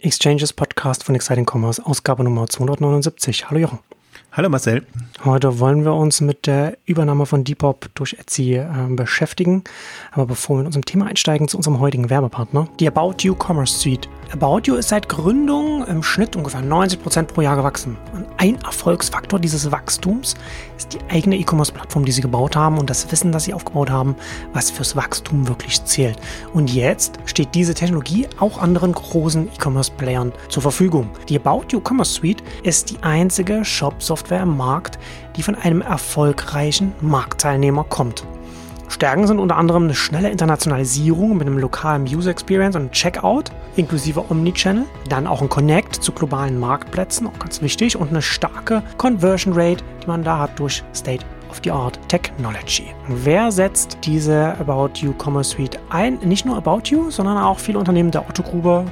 Exchanges Podcast von Exciting Commerce, Ausgabe Nummer 279. Hallo Jochen. Hallo Marcel. Heute wollen wir uns mit der Übernahme von Depop durch Etsy äh, beschäftigen. Aber bevor wir in unserem Thema einsteigen, zu unserem heutigen Werbepartner, die About You Commerce Suite. About You ist seit Gründung im Schnitt ungefähr 90 Prozent pro Jahr gewachsen. Und ein Erfolgsfaktor dieses Wachstums ist die eigene E-Commerce-Plattform, die sie gebaut haben und das Wissen, das sie aufgebaut haben, was fürs Wachstum wirklich zählt. Und jetzt steht diese Technologie auch anderen großen E-Commerce-Playern zur Verfügung. Die About You Commerce Suite ist die einzige Shop-Software im Markt, die von einem erfolgreichen Marktteilnehmer kommt. Stärken sind unter anderem eine schnelle Internationalisierung mit einem lokalen User Experience und Checkout inklusive Omnichannel, dann auch ein Connect zu globalen Marktplätzen, auch ganz wichtig, und eine starke Conversion Rate, die man da hat durch State of the Art Technology. Wer setzt diese About You Commerce Suite ein? Nicht nur About You, sondern auch viele Unternehmen der Otto-Gruppe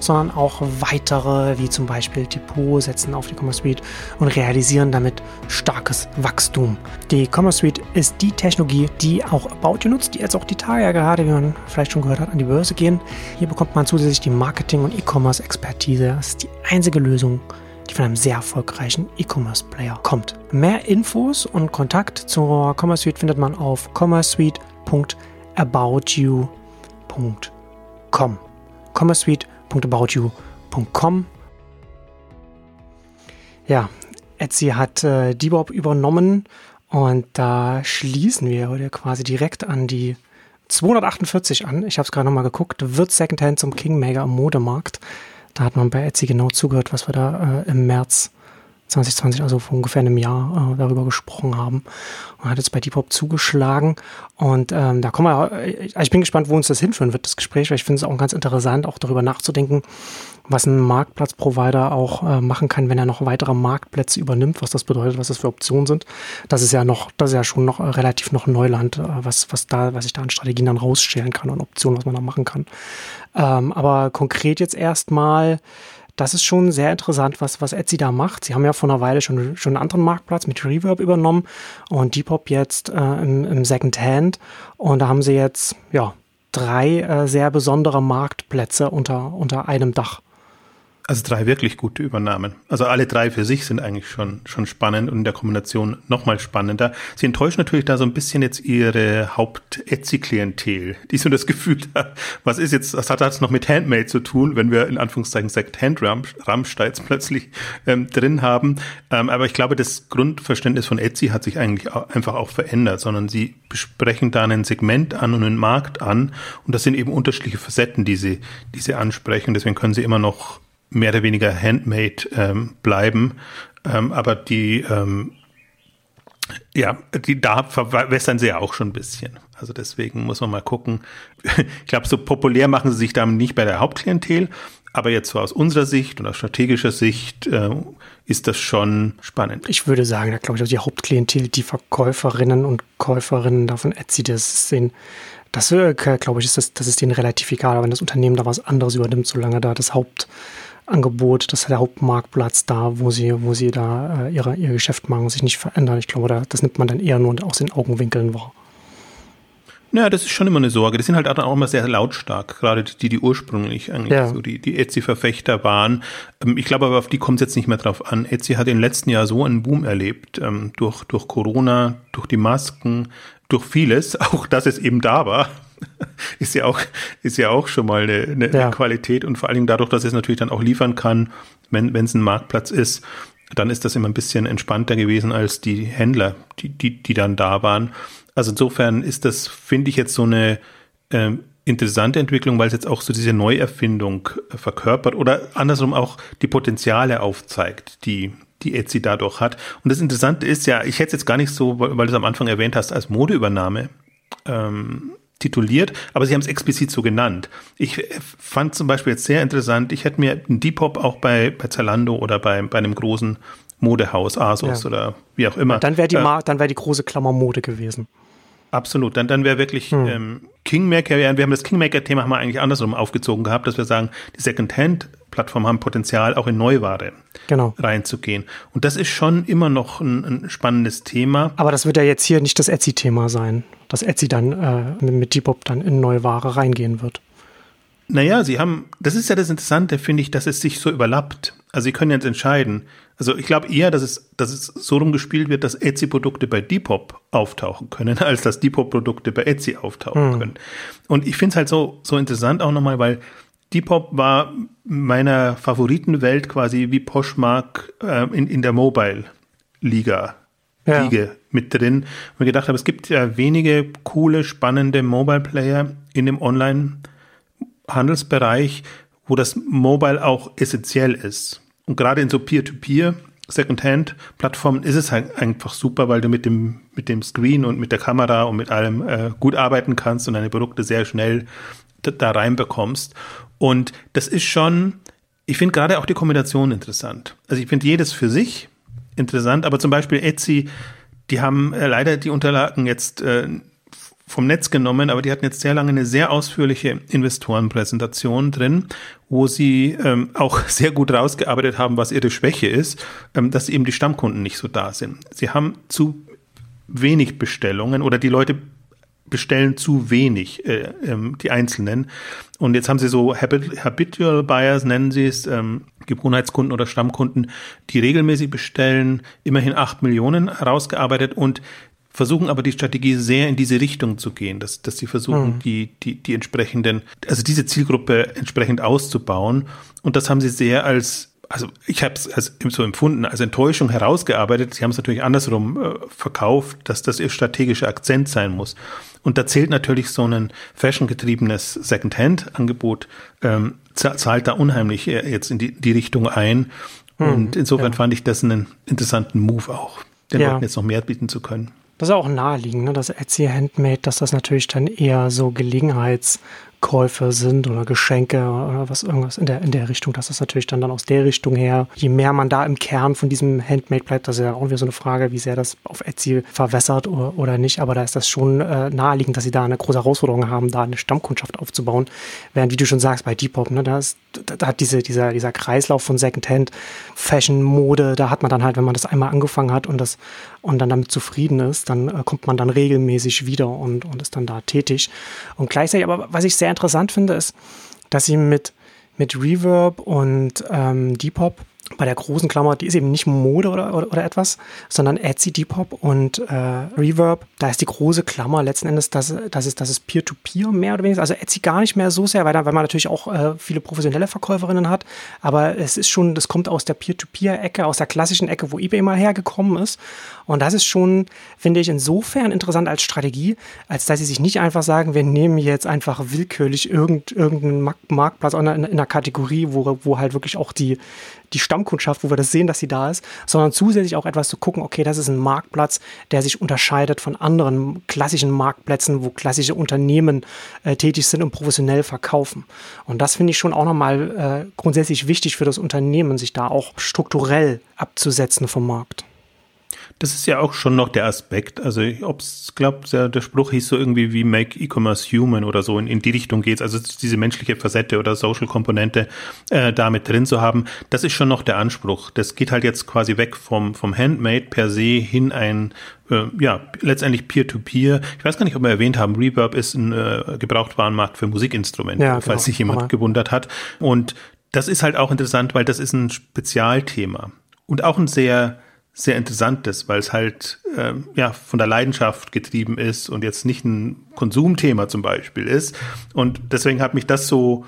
sondern auch weitere, wie zum Beispiel Depot, setzen auf die Commerce Suite und realisieren damit starkes Wachstum. Die Commerce Suite ist die Technologie, die auch About You nutzt, die jetzt auch die Tage ja gerade, wie man vielleicht schon gehört hat, an die Börse gehen. Hier bekommt man zusätzlich die Marketing- und E-Commerce-Expertise. Das ist die einzige Lösung, die von einem sehr erfolgreichen E-Commerce-Player kommt. Mehr Infos und Kontakt zur Commerce Suite findet man auf commerceuite.aboutyou.com. Commerce Suite www.aboutyou.com. Ja, Etsy hat äh, Debop übernommen und da schließen wir heute quasi direkt an die 248 an. Ich habe es gerade nochmal geguckt. Wird Secondhand zum Kingmaker am Modemarkt. Da hat man bei Etsy genau zugehört, was wir da äh, im März 2020, also vor ungefähr einem Jahr, äh, darüber gesprochen haben. Und hat jetzt bei Depop zugeschlagen. Und ähm, da kommen wir, äh, ich bin gespannt, wo uns das hinführen wird, das Gespräch, weil ich finde es auch ganz interessant, auch darüber nachzudenken, was ein Marktplatzprovider auch äh, machen kann, wenn er noch weitere Marktplätze übernimmt, was das bedeutet, was das für Optionen sind. Das ist ja noch, das ist ja schon noch äh, relativ noch Neuland, äh, was, was da, was ich da an Strategien dann rausstellen kann und Optionen, was man da machen kann. Ähm, aber konkret jetzt erstmal, das ist schon sehr interessant, was, was Etsy da macht. Sie haben ja vor einer Weile schon, schon einen anderen Marktplatz mit Reverb übernommen und Depop jetzt äh, im, im Second Hand. Und da haben sie jetzt ja, drei äh, sehr besondere Marktplätze unter, unter einem Dach. Also drei wirklich gute Übernahmen. Also alle drei für sich sind eigentlich schon, schon spannend und in der Kombination nochmal spannender. Sie enttäuschen natürlich da so ein bisschen jetzt ihre Haupt-Etsy-Klientel, die so das Gefühl hat, was ist jetzt, was hat das noch mit Handmade zu tun, wenn wir in Anführungszeichen Second-Hand-Rammstein jetzt plötzlich ähm, drin haben. Ähm, aber ich glaube, das Grundverständnis von Etsy hat sich eigentlich auch, einfach auch verändert, sondern sie besprechen da ein Segment an und einen Markt an und das sind eben unterschiedliche Facetten, die sie, die sie ansprechen. Deswegen können sie immer noch mehr oder weniger handmade ähm, bleiben. Ähm, aber die, ähm, ja, die da verwässern sie ja auch schon ein bisschen. Also deswegen muss man mal gucken. Ich glaube, so populär machen sie sich damit nicht bei der Hauptklientel, aber jetzt so aus unserer Sicht und aus strategischer Sicht äh, ist das schon spannend. Ich würde sagen, da glaube ich, die Hauptklientel, die Verkäuferinnen und Käuferinnen davon Etsy, das sind das äh, glaube ich, ist das, das ist denen relativ egal, wenn das Unternehmen da was anderes übernimmt, solange da das Haupt, Angebot, das ist der Hauptmarktplatz da, wo sie, wo sie da äh, ihre, ihr Geschäft machen, sich nicht verändern. Ich glaube, da, das nimmt man dann eher nur aus den Augenwinkeln wahr. Ja, das ist schon immer eine Sorge. Die sind halt auch immer sehr lautstark, gerade die, die ursprünglich eigentlich ja. so die, die Etsy-Verfechter waren. Ähm, ich glaube aber, auf die kommt es jetzt nicht mehr drauf an. Etsy hat im letzten Jahr so einen Boom erlebt, ähm, durch, durch Corona, durch die Masken, durch vieles, auch dass es eben da war. ist ja auch, ist ja auch schon mal eine, eine, ja. Qualität und vor allen Dingen dadurch, dass es natürlich dann auch liefern kann, wenn es ein Marktplatz ist, dann ist das immer ein bisschen entspannter gewesen als die Händler, die, die, die dann da waren. Also insofern ist das, finde ich, jetzt so eine ähm, interessante Entwicklung, weil es jetzt auch so diese Neuerfindung verkörpert oder andersrum auch die Potenziale aufzeigt, die, die Etsy dadurch hat. Und das Interessante ist ja, ich hätte es jetzt gar nicht so, weil, weil du es am Anfang erwähnt hast, als Modeübernahme ähm, tituliert, aber sie haben es explizit so genannt. Ich fand zum Beispiel jetzt sehr interessant, ich hätte mir einen Depop auch bei, bei Zalando oder bei, bei einem großen Modehaus, Asos ja. oder wie auch immer. Dann wäre die, äh, dann wäre die große Klammer Mode gewesen. Absolut, dann, dann wäre wirklich hm. ähm, Kingmaker, wir haben das Kingmaker-Thema haben wir eigentlich andersrum aufgezogen gehabt, dass wir sagen, die Second-Hand-Plattformen haben Potenzial, auch in Neuware genau. reinzugehen. Und das ist schon immer noch ein, ein, spannendes Thema. Aber das wird ja jetzt hier nicht das Etsy-Thema sein, dass Etsy dann äh, mit Depop dann in Neuware reingehen wird. Naja, sie haben, das ist ja das Interessante, finde ich, dass es sich so überlappt. Also sie können jetzt entscheiden. Also ich glaube eher, dass es, dass es so rumgespielt wird, dass Etsy-Produkte bei Depop auftauchen können, als dass Depop-Produkte bei Etsy auftauchen mhm. können. Und ich finde es halt so, so interessant auch nochmal, weil Depop war meiner Favoritenwelt quasi wie Poshmark äh, in, in der Mobile-Liga ja. Liege mit drin. Und mir gedacht habe, es gibt ja wenige coole, spannende Mobile-Player in dem Online- Handelsbereich, wo das Mobile auch essentiell ist. Und gerade in so Peer-to-Peer, Second-Hand-Plattformen ist es halt einfach super, weil du mit dem, mit dem Screen und mit der Kamera und mit allem äh, gut arbeiten kannst und deine Produkte sehr schnell da, reinbekommst. Und das ist schon, ich finde gerade auch die Kombination interessant. Also ich finde jedes für sich interessant, aber zum Beispiel Etsy, die haben äh, leider die Unterlagen jetzt äh, vom Netz genommen, aber die hatten jetzt sehr lange eine sehr ausführliche Investorenpräsentation drin, wo sie ähm, auch sehr gut rausgearbeitet haben, was ihre Schwäche ist, ähm, dass eben die Stammkunden nicht so da sind. Sie haben zu wenig Bestellungen oder die Leute bestellen zu wenig, äh, ähm, die Einzelnen. Und jetzt haben sie so Habit Habitual Buyers, nennen sie es, ähm, Gewohnheitskunden oder Stammkunden, die regelmäßig bestellen, immerhin acht Millionen rausgearbeitet und versuchen aber die Strategie sehr in diese Richtung zu gehen, dass, dass sie versuchen, mhm. die, die, die entsprechenden, also diese Zielgruppe entsprechend auszubauen. Und das haben sie sehr als also ich habe es als so empfunden, als Enttäuschung herausgearbeitet. Sie haben es natürlich andersrum äh, verkauft, dass das ihr strategischer Akzent sein muss. Und da zählt natürlich so ein fashiongetriebenes Second-Hand-Angebot, ähm, zahlt da unheimlich jetzt in die, die Richtung ein. Hm, Und insofern ja. fand ich das einen interessanten Move auch, den ja. Leuten jetzt noch mehr bieten zu können. Das ist auch naheliegend, ne? das Etsy Handmade, dass das natürlich dann eher so Gelegenheits- Käufe sind oder Geschenke oder was irgendwas in der, in der Richtung. Das ist natürlich dann, dann aus der Richtung her. Je mehr man da im Kern von diesem Handmade bleibt, das ist ja auch wieder so eine Frage, wie sehr das auf Etsy verwässert oder, oder nicht. Aber da ist das schon äh, naheliegend, dass sie da eine große Herausforderung haben, da eine Stammkundschaft aufzubauen. Während, wie du schon sagst, bei Depop, ne, da, ist, da hat diese, dieser, dieser Kreislauf von Secondhand, Fashion, Mode, da hat man dann halt, wenn man das einmal angefangen hat und das und dann damit zufrieden ist, dann äh, kommt man dann regelmäßig wieder und, und ist dann da tätig. Und gleichzeitig, aber was ich sehr interessant finde, ist, dass sie mit, mit Reverb und ähm, Depop bei der großen Klammer, die ist eben nicht Mode oder, oder, oder etwas, sondern Etsy, Depop und äh, Reverb. Da ist die große Klammer letzten Endes, dass, dass es, dass es Peer-to-Peer -Peer mehr oder weniger. Also Etsy gar nicht mehr so sehr, weil, da, weil man natürlich auch äh, viele professionelle Verkäuferinnen hat. Aber es ist schon, das kommt aus der Peer-to-Peer-Ecke, aus der klassischen Ecke, wo eBay mal hergekommen ist. Und das ist schon, finde ich, insofern interessant als Strategie, als dass sie sich nicht einfach sagen, wir nehmen jetzt einfach willkürlich irgend, irgendeinen Marktplatz in, in einer Kategorie, wo, wo halt wirklich auch die, die Stammkundschaft, wo wir das sehen, dass sie da ist, sondern zusätzlich auch etwas zu gucken, okay, das ist ein Marktplatz, der sich unterscheidet von anderen klassischen Marktplätzen, wo klassische Unternehmen äh, tätig sind und professionell verkaufen. Und das finde ich schon auch nochmal äh, grundsätzlich wichtig für das Unternehmen, sich da auch strukturell abzusetzen vom Markt. Das ist ja auch schon noch der Aspekt. Also, ob es glaubt, der, der Spruch hieß so irgendwie wie Make E-Commerce Human oder so, in, in die Richtung geht's. Also diese menschliche Facette oder Social-Komponente äh, da mit drin zu haben, das ist schon noch der Anspruch. Das geht halt jetzt quasi weg vom, vom Handmade per se hin ein äh, ja, letztendlich Peer-to-Peer. -Peer. Ich weiß gar nicht, ob wir erwähnt haben, Reverb ist ein äh, Gebrauchtwarenmarkt für Musikinstrumente, ja, falls genau. sich jemand gewundert hat. Und das ist halt auch interessant, weil das ist ein Spezialthema und auch ein sehr sehr interessantes, weil es halt ähm, ja von der Leidenschaft getrieben ist und jetzt nicht ein Konsumthema zum Beispiel ist. Und deswegen hat mich das so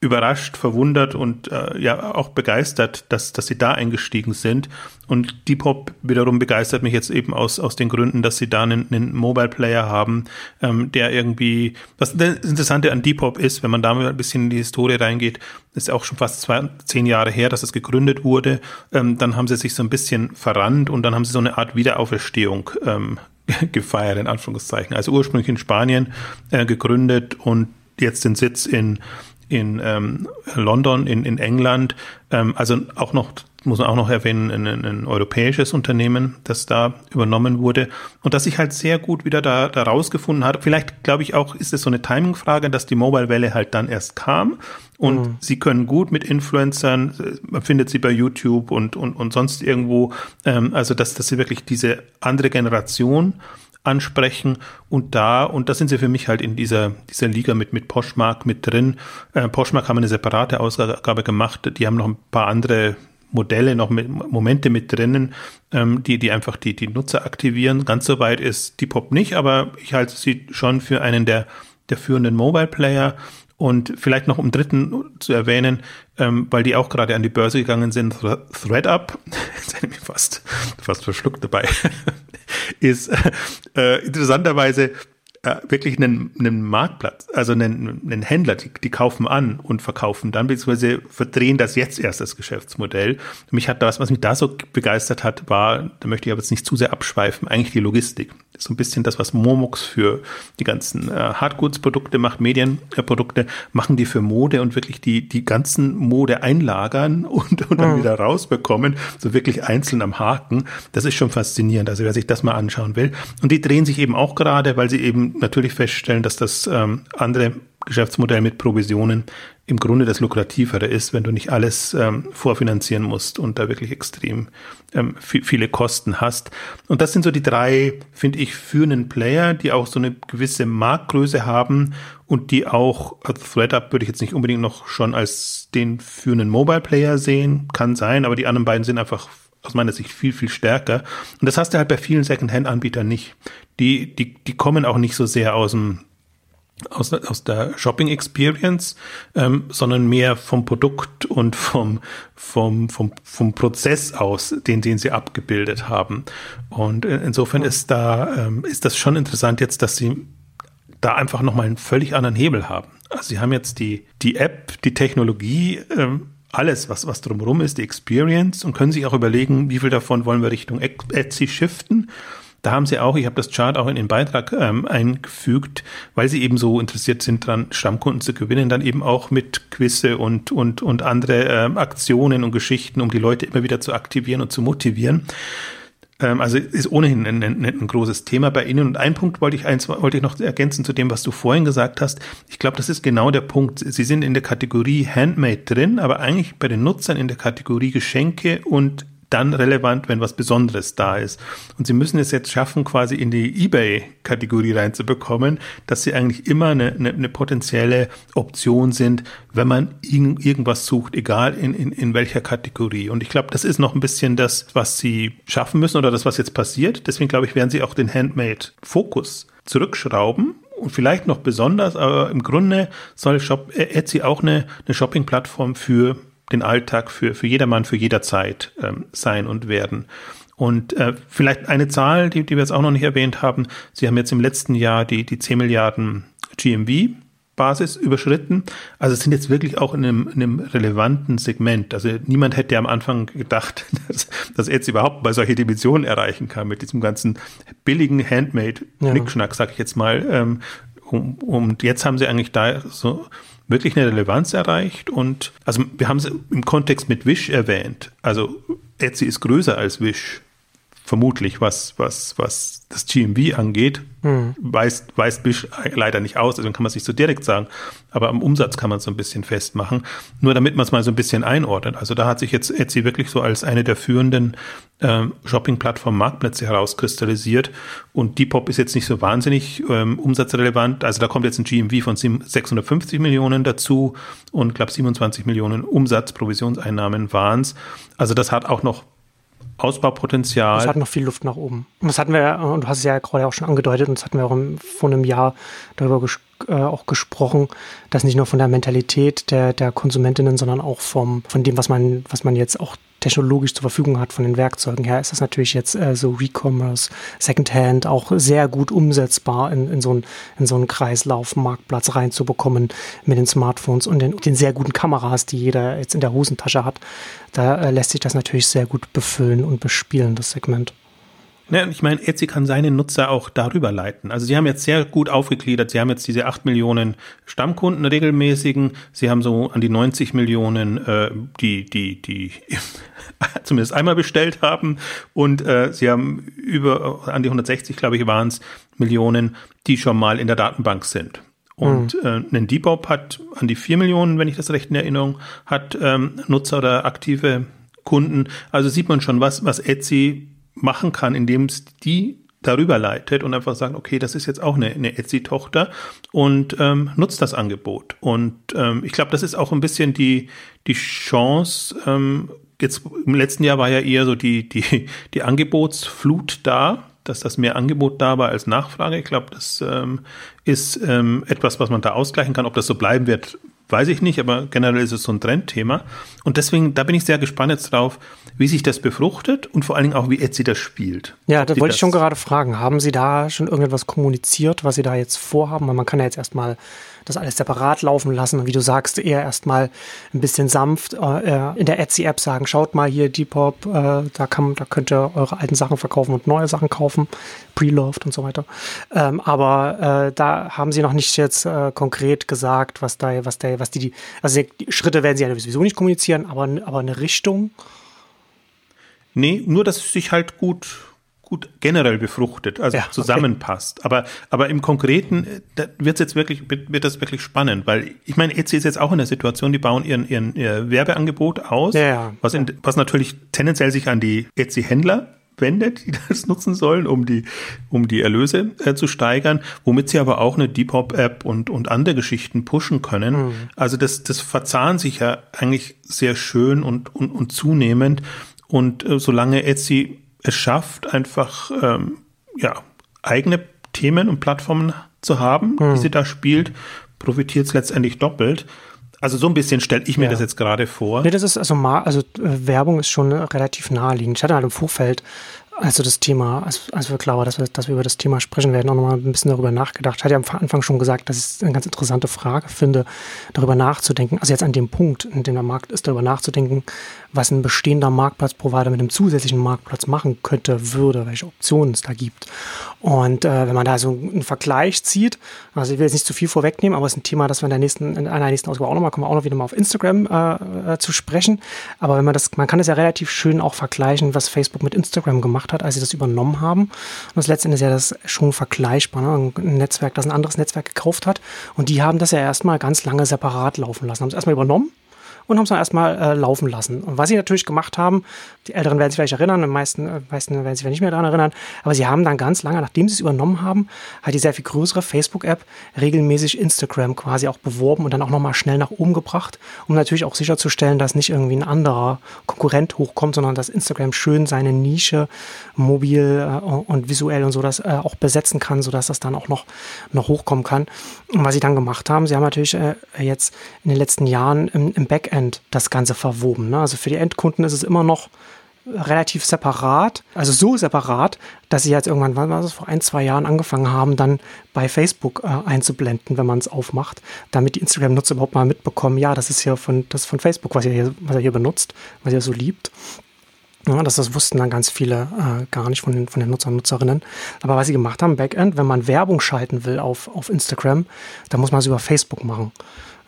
überrascht, verwundert und äh, ja auch begeistert, dass, dass sie da eingestiegen sind. Und Depop wiederum begeistert mich jetzt eben aus, aus den Gründen, dass sie da einen, einen Mobile Player haben, ähm, der irgendwie, was das Interessante an Depop ist, wenn man da mal ein bisschen in die Historie reingeht, ist auch schon fast zwei, zehn Jahre her, dass es gegründet wurde. Ähm, dann haben sie sich so ein bisschen verrannt und dann haben sie so eine Art Wiederauferstehung ähm, gefeiert, in Anführungszeichen. Also ursprünglich in Spanien äh, gegründet und jetzt den Sitz in in ähm, London, in, in England, ähm, also auch noch, muss man auch noch erwähnen, ein, ein, europäisches Unternehmen, das da übernommen wurde und das sich halt sehr gut wieder da, da rausgefunden hat. Vielleicht, glaube ich, auch ist es so eine Timing-Frage, dass die Mobile-Welle halt dann erst kam und mhm. sie können gut mit Influencern, man findet sie bei YouTube und, und, und sonst irgendwo, ähm, also dass, dass sie wirklich diese andere Generation ansprechen und da, und da sind sie für mich halt in dieser, dieser Liga mit, mit Poshmark mit drin. Äh, Poshmark haben eine separate Ausgabe gemacht, die haben noch ein paar andere Modelle, noch mit Momente mit drinnen, ähm, die, die einfach die, die Nutzer aktivieren. Ganz so weit ist die Pop nicht, aber ich halte sie schon für einen der, der führenden Mobile Player. Und vielleicht noch um dritten zu erwähnen, ähm, weil die auch gerade an die Börse gegangen sind, ThreadUp, jetzt hätte ich fast, fast verschluckt dabei, ist äh, interessanterweise äh, wirklich einen, einen Marktplatz, also einen, einen Händler, die, die kaufen an und verkaufen dann, beziehungsweise verdrehen das jetzt erst das Geschäftsmodell. Mich hat das, was mich da so begeistert hat, war, da möchte ich aber jetzt nicht zu sehr abschweifen, eigentlich die Logistik. Das ist so ein bisschen das, was Momux für die ganzen äh, Hardgoods-Produkte macht, Medienprodukte, äh, machen die für Mode und wirklich die, die ganzen Mode einlagern und, und dann mhm. wieder rausbekommen, so wirklich einzeln am Haken. Das ist schon faszinierend, also wer sich das mal anschauen will. Und die drehen sich eben auch gerade, weil sie eben natürlich feststellen, dass das ähm, andere Geschäftsmodell mit Provisionen im Grunde das lukrativere ist, wenn du nicht alles ähm, vorfinanzieren musst und da wirklich extrem ähm, viele Kosten hast. Und das sind so die drei, finde ich, führenden Player, die auch so eine gewisse Marktgröße haben und die auch, ThreadUp würde ich jetzt nicht unbedingt noch schon als den führenden Mobile Player sehen, kann sein, aber die anderen beiden sind einfach aus meiner Sicht viel, viel stärker. Und das hast du halt bei vielen Second-Hand-Anbietern nicht. Die, die, die kommen auch nicht so sehr aus dem aus, aus der Shopping Experience, ähm, sondern mehr vom Produkt und vom, vom, vom, vom Prozess aus, den, den sie abgebildet haben. Und insofern ist da, ähm, ist das schon interessant jetzt, dass sie da einfach nochmal einen völlig anderen Hebel haben. Also sie haben jetzt die, die App, die Technologie, ähm, alles, was, was drumherum ist, die Experience und können sich auch überlegen, wie viel davon wollen wir Richtung Etsy shiften. Da haben sie auch, ich habe das Chart auch in den Beitrag ähm, eingefügt, weil sie eben so interessiert sind, dran Stammkunden zu gewinnen, dann eben auch mit Quizze und, und, und andere ähm, Aktionen und Geschichten, um die Leute immer wieder zu aktivieren und zu motivieren. Ähm, also ist ohnehin ein, ein, ein, großes Thema bei Ihnen. Und ein Punkt wollte ich, eins, wollte ich noch ergänzen zu dem, was du vorhin gesagt hast. Ich glaube, das ist genau der Punkt. Sie sind in der Kategorie Handmade drin, aber eigentlich bei den Nutzern in der Kategorie Geschenke und dann relevant, wenn was Besonderes da ist. Und sie müssen es jetzt schaffen, quasi in die eBay-Kategorie reinzubekommen, dass sie eigentlich immer eine, eine, eine potenzielle Option sind, wenn man irgendwas sucht, egal in, in, in welcher Kategorie. Und ich glaube, das ist noch ein bisschen das, was sie schaffen müssen oder das, was jetzt passiert. Deswegen glaube ich, werden sie auch den Handmade-Fokus zurückschrauben und vielleicht noch besonders, aber im Grunde soll Shop, Etsy auch eine, eine Shopping-Plattform für den Alltag für, für jedermann, für jederzeit ähm, sein und werden. Und äh, vielleicht eine Zahl, die, die wir jetzt auch noch nicht erwähnt haben. Sie haben jetzt im letzten Jahr die, die 10 Milliarden GMV Basis überschritten. Also sind jetzt wirklich auch in einem, in einem relevanten Segment. Also niemand hätte am Anfang gedacht, dass, dass jetzt überhaupt mal solche Dimensionen erreichen kann mit diesem ganzen billigen Handmade-Knickschnack, ja. sag ich jetzt mal. Ähm, und, und jetzt haben sie eigentlich da so wirklich eine Relevanz erreicht und also wir haben es im Kontext mit Wish erwähnt. Also Etsy ist größer als Wish vermutlich, was, was, was das GMV angeht, mhm. weist, weist Bisch leider nicht aus, deswegen kann man es nicht so direkt sagen, aber am Umsatz kann man es so ein bisschen festmachen, nur damit man es mal so ein bisschen einordnet. Also da hat sich jetzt Etsy wirklich so als eine der führenden ähm, Shopping-Plattformen Marktplätze herauskristallisiert und Depop ist jetzt nicht so wahnsinnig ähm, umsatzrelevant, also da kommt jetzt ein GMV von 650 Millionen dazu und glaube 27 Millionen Umsatz, Provisionseinnahmen waren es. Also das hat auch noch Ausbaupotenzial. Es hat noch viel Luft nach oben. Und das hatten wir, und du hast es ja gerade auch schon angedeutet, und das hatten wir auch im, vor einem Jahr darüber ges äh, auch gesprochen, dass nicht nur von der Mentalität der, der Konsumentinnen, sondern auch vom, von dem, was man, was man jetzt auch technologisch zur Verfügung hat von den Werkzeugen her, ist das natürlich jetzt äh, so Recommerce, Secondhand auch sehr gut umsetzbar in, in, so einen, in so einen Kreislauf, Marktplatz reinzubekommen mit den Smartphones und den, den sehr guten Kameras, die jeder jetzt in der Hosentasche hat. Da äh, lässt sich das natürlich sehr gut befüllen und bespielen, das Segment. Ja, ich meine, Etsy kann seine Nutzer auch darüber leiten. Also sie haben jetzt sehr gut aufgegliedert. Sie haben jetzt diese acht Millionen Stammkunden regelmäßigen. Sie haben so an die 90 Millionen, äh, die, die, die zumindest einmal bestellt haben. Und äh, sie haben über an die 160, glaube ich, waren es Millionen, die schon mal in der Datenbank sind. Und mhm. äh, ein Depop hat an die vier Millionen, wenn ich das recht in Erinnerung, hat ähm, Nutzer oder aktive Kunden. Also sieht man schon, was, was Etsy machen kann, indem es die darüber leitet und einfach sagt, okay, das ist jetzt auch eine, eine Etsy-Tochter und ähm, nutzt das Angebot. Und ähm, ich glaube, das ist auch ein bisschen die, die Chance, ähm, jetzt im letzten Jahr war ja eher so die, die, die Angebotsflut da, dass das mehr Angebot da war als Nachfrage. Ich glaube, das ähm, ist ähm, etwas, was man da ausgleichen kann. Ob das so bleiben wird, weiß ich nicht, aber generell ist es so ein Trendthema. Und deswegen, da bin ich sehr gespannt jetzt drauf, wie sich das befruchtet und vor allen Dingen auch, wie Etsy das spielt. Ja, da wollte ich schon gerade fragen. Haben Sie da schon irgendetwas kommuniziert, was Sie da jetzt vorhaben? Weil man kann ja jetzt erstmal das alles separat laufen lassen und wie du sagst, eher erstmal ein bisschen sanft äh, in der Etsy-App sagen, schaut mal hier Depop, äh, da, kann, da könnt ihr eure alten Sachen verkaufen und neue Sachen kaufen, Preloved und so weiter. Ähm, aber äh, da haben sie noch nicht jetzt äh, konkret gesagt, was da, was was die, die also die Schritte werden sie ja sowieso nicht kommunizieren, aber, aber eine Richtung. Nee, nur dass es sich halt gut gut generell befruchtet, also ja, zusammenpasst. Okay. Aber, aber im Konkreten da wird's jetzt wirklich, wird das wirklich spannend, weil ich meine, Etsy ist jetzt auch in der Situation, die bauen ihren, ihren ihr Werbeangebot aus, ja, ja. Was, in, was natürlich tendenziell sich an die Etsy-Händler wendet, die das nutzen sollen, um die, um die Erlöse äh, zu steigern, womit sie aber auch eine Depop-App und, und andere Geschichten pushen können. Mhm. Also das, das verzahnt sich ja eigentlich sehr schön und, und, und zunehmend. Und äh, solange Etsy es schafft, einfach ähm, ja, eigene Themen und Plattformen zu haben, hm. die sie da spielt, profitiert es letztendlich doppelt. Also so ein bisschen stelle ich mir ja. das jetzt gerade vor. Nee, das ist also, also äh, Werbung ist schon relativ naheliegend. Ich hatte halt im Vorfeld also das Thema, als, als wir klar war, dass wir, dass wir über das Thema sprechen werden, auch nochmal ein bisschen darüber nachgedacht. Ich hatte ja am Anfang schon gesagt, dass ich es eine ganz interessante Frage finde, darüber nachzudenken, also jetzt an dem Punkt, in dem der Markt ist, darüber nachzudenken, was ein bestehender Marktplatzprovider mit einem zusätzlichen Marktplatz machen könnte, würde, welche Optionen es da gibt. Und äh, wenn man da so einen Vergleich zieht, also ich will jetzt nicht zu viel vorwegnehmen, aber es ist ein Thema, das wir in der nächsten, in einer nächsten Ausgabe auch nochmal, kommen wir auch noch wieder mal auf Instagram äh, äh, zu sprechen. Aber wenn man das, man kann es ja relativ schön auch vergleichen, was Facebook mit Instagram gemacht hat, als sie das übernommen haben. Und das letztendlich ist ja das schon vergleichbar, ne? ein Netzwerk, das ein anderes Netzwerk gekauft hat. Und die haben das ja erstmal ganz lange separat laufen lassen, haben es erstmal übernommen und haben es dann erstmal äh, laufen lassen. Und was sie natürlich gemacht haben, die Älteren werden sich vielleicht erinnern, die meisten, äh, meisten werden sich nicht mehr daran erinnern, aber sie haben dann ganz lange, nachdem sie es übernommen haben, hat die sehr viel größere Facebook-App regelmäßig Instagram quasi auch beworben und dann auch nochmal schnell nach oben gebracht, um natürlich auch sicherzustellen, dass nicht irgendwie ein anderer Konkurrent hochkommt, sondern dass Instagram schön seine Nische mobil äh, und visuell und so das äh, auch besetzen kann, sodass das dann auch noch, noch hochkommen kann. Und was sie dann gemacht haben, sie haben natürlich äh, jetzt in den letzten Jahren im, im Backend Backend das Ganze verwoben. Ne? Also für die Endkunden ist es immer noch relativ separat, also so separat, dass sie jetzt irgendwann, wann war das, vor ein, zwei Jahren angefangen haben, dann bei Facebook äh, einzublenden, wenn man es aufmacht, damit die Instagram-Nutzer überhaupt mal mitbekommen, ja, das ist hier von, das von Facebook, was ihr hier, was ihr hier benutzt, was ihr so liebt. Ja, das, das wussten dann ganz viele äh, gar nicht von den, von den Nutzern und Nutzerinnen. Aber was sie gemacht haben, Backend, wenn man Werbung schalten will auf, auf Instagram, dann muss man es über Facebook machen.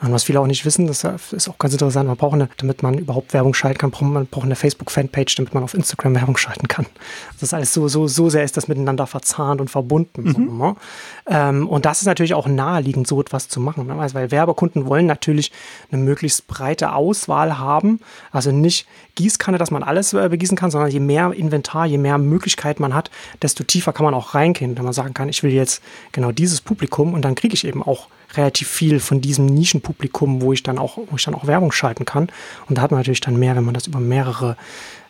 Und was viele auch nicht wissen, das ist auch ganz interessant, man braucht eine, damit man überhaupt Werbung schalten kann, man braucht eine Facebook-Fanpage, damit man auf Instagram Werbung schalten kann. Das ist alles so, so, so sehr ist das miteinander verzahnt und verbunden. Mhm. So, ähm, und das ist natürlich auch naheliegend, so etwas zu machen. Ne? Weil Werbekunden wollen natürlich eine möglichst breite Auswahl haben. Also nicht Gießkanne, dass man alles äh, begießen kann, sondern je mehr Inventar, je mehr Möglichkeiten man hat, desto tiefer kann man auch reingehen, wenn man sagen kann, ich will jetzt genau dieses Publikum und dann kriege ich eben auch relativ viel von diesem Nischenpublikum, wo ich dann auch, wo ich dann auch Werbung schalten kann. Und da hat man natürlich dann mehr, wenn man das über mehrere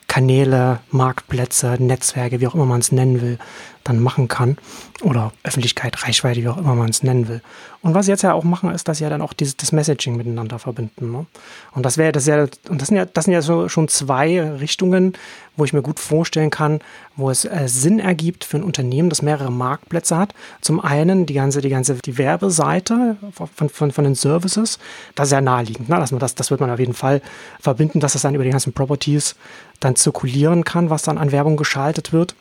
Kanäle, Marktplätze, Netzwerke, wie auch immer man es nennen will, dann machen kann. Oder Öffentlichkeit, Reichweite, wie auch immer man es nennen will. Und was sie jetzt ja auch machen, ist, dass sie ja dann auch dieses, das Messaging miteinander verbinden. Ne? Und das wäre das ja, und das sind ja, das sind ja so, schon zwei Richtungen, wo ich mir gut vorstellen kann, wo es äh, Sinn ergibt für ein Unternehmen, das mehrere Marktplätze hat. Zum einen die ganze, die ganze, die Werbeseite von, von, von den Services. Das ist ja naheliegend, ne? dass man das, das wird man auf jeden Fall verbinden, dass das dann über die ganzen Properties dann zirkulieren kann, was dann an Werbung geschaltet wird.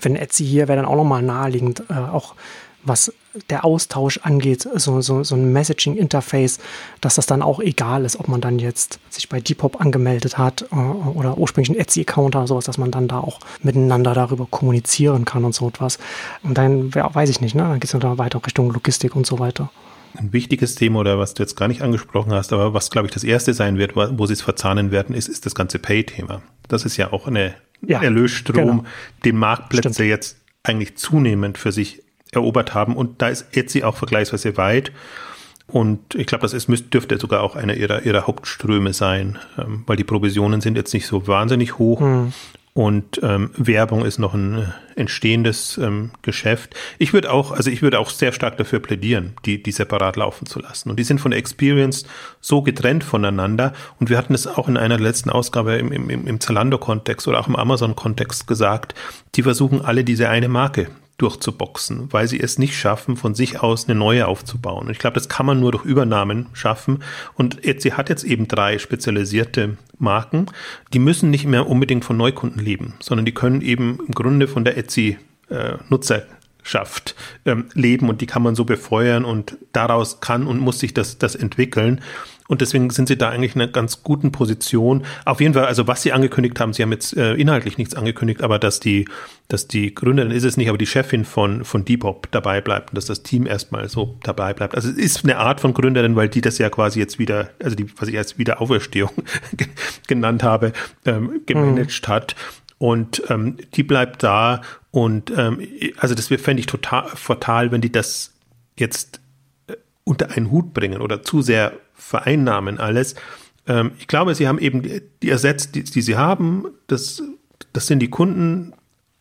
Für den Etsy hier wäre dann auch nochmal naheliegend, äh, auch was der Austausch angeht, so, so, so ein Messaging-Interface, dass das dann auch egal ist, ob man dann jetzt sich bei Depop angemeldet hat äh, oder ursprünglich einen Etsy-Account oder sowas, dass man dann da auch miteinander darüber kommunizieren kann und so etwas. Und dann, ja, weiß ich nicht, ne? dann geht es dann weiter Richtung Logistik und so weiter. Ein wichtiges Thema oder was du jetzt gar nicht angesprochen hast, aber was, glaube ich, das erste sein wird, wo sie es verzahnen werden, ist, ist das ganze Pay-Thema. Das ist ja auch eine ja, Erlösstrom, genau. den Marktplätze Stimmt. jetzt eigentlich zunehmend für sich erobert haben. Und da ist Etsy auch vergleichsweise weit. Und ich glaube, das ist, dürfte sogar auch einer ihrer, ihrer Hauptströme sein, ähm, weil die Provisionen sind jetzt nicht so wahnsinnig hoch. Mhm. Und ähm, Werbung ist noch ein äh, entstehendes ähm, Geschäft. Ich würde auch, also ich würde auch sehr stark dafür plädieren, die, die separat laufen zu lassen. Und die sind von der Experience so getrennt voneinander. Und wir hatten es auch in einer letzten Ausgabe im, im, im Zalando-Kontext oder auch im Amazon-Kontext gesagt, die versuchen alle diese eine Marke durchzuboxen, weil sie es nicht schaffen, von sich aus eine neue aufzubauen. Und ich glaube, das kann man nur durch Übernahmen schaffen. Und Etsy hat jetzt eben drei spezialisierte Marken. Die müssen nicht mehr unbedingt von Neukunden leben, sondern die können eben im Grunde von der Etsy äh, schafft, ähm, leben und die kann man so befeuern und daraus kann und muss sich das, das entwickeln. Und deswegen sind sie da eigentlich in einer ganz guten Position. Auf jeden Fall, also was sie angekündigt haben, sie haben jetzt äh, inhaltlich nichts angekündigt, aber dass die, dass die Gründerin ist es nicht, aber die Chefin von, von Depop dabei bleibt und dass das Team erstmal so dabei bleibt. Also es ist eine Art von Gründerin, weil die das ja quasi jetzt wieder, also die, was ich als Wiederauferstehung genannt habe, ähm, gemanagt mhm. hat. Und ähm, die bleibt da und ähm, also das fände ich total fatal, wenn die das jetzt unter einen Hut bringen oder zu sehr vereinnahmen alles. Ähm, ich glaube, sie haben eben die, ersetzt, die, die sie haben, das, das sind die Kunden,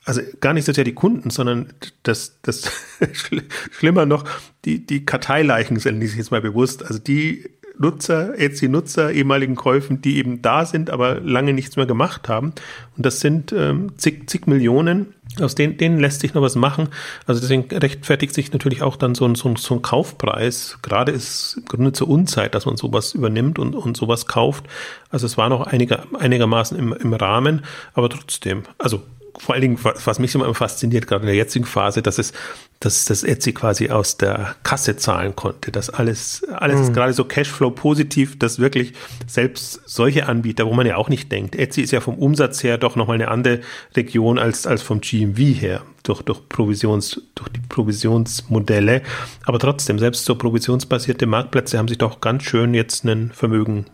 also gar nicht so sehr die Kunden, sondern das, das schlimmer noch, die, die Karteileichen sind, ich jetzt mal bewusst, also die Nutzer, Etsy-Nutzer, ehemaligen Käufen, die eben da sind, aber lange nichts mehr gemacht haben. Und das sind ähm, zig, zig Millionen. Aus denen, denen lässt sich noch was machen. Also deswegen rechtfertigt sich natürlich auch dann so ein, so ein, so ein Kaufpreis. Gerade ist im Grunde zur Unzeit, dass man sowas übernimmt und, und sowas kauft. Also es war noch einiger, einigermaßen im, im Rahmen, aber trotzdem, also vor allen Dingen, was mich immer fasziniert, gerade in der jetzigen Phase, dass es, dass das Etsy quasi aus der Kasse zahlen konnte. dass alles, alles mhm. ist gerade so Cashflow positiv, dass wirklich selbst solche Anbieter, wo man ja auch nicht denkt, Etsy ist ja vom Umsatz her doch nochmal eine andere Region als, als vom GMV her, durch, durch Provisions, durch die Provisionsmodelle. Aber trotzdem, selbst so provisionsbasierte Marktplätze haben sich doch ganz schön jetzt ein Vermögen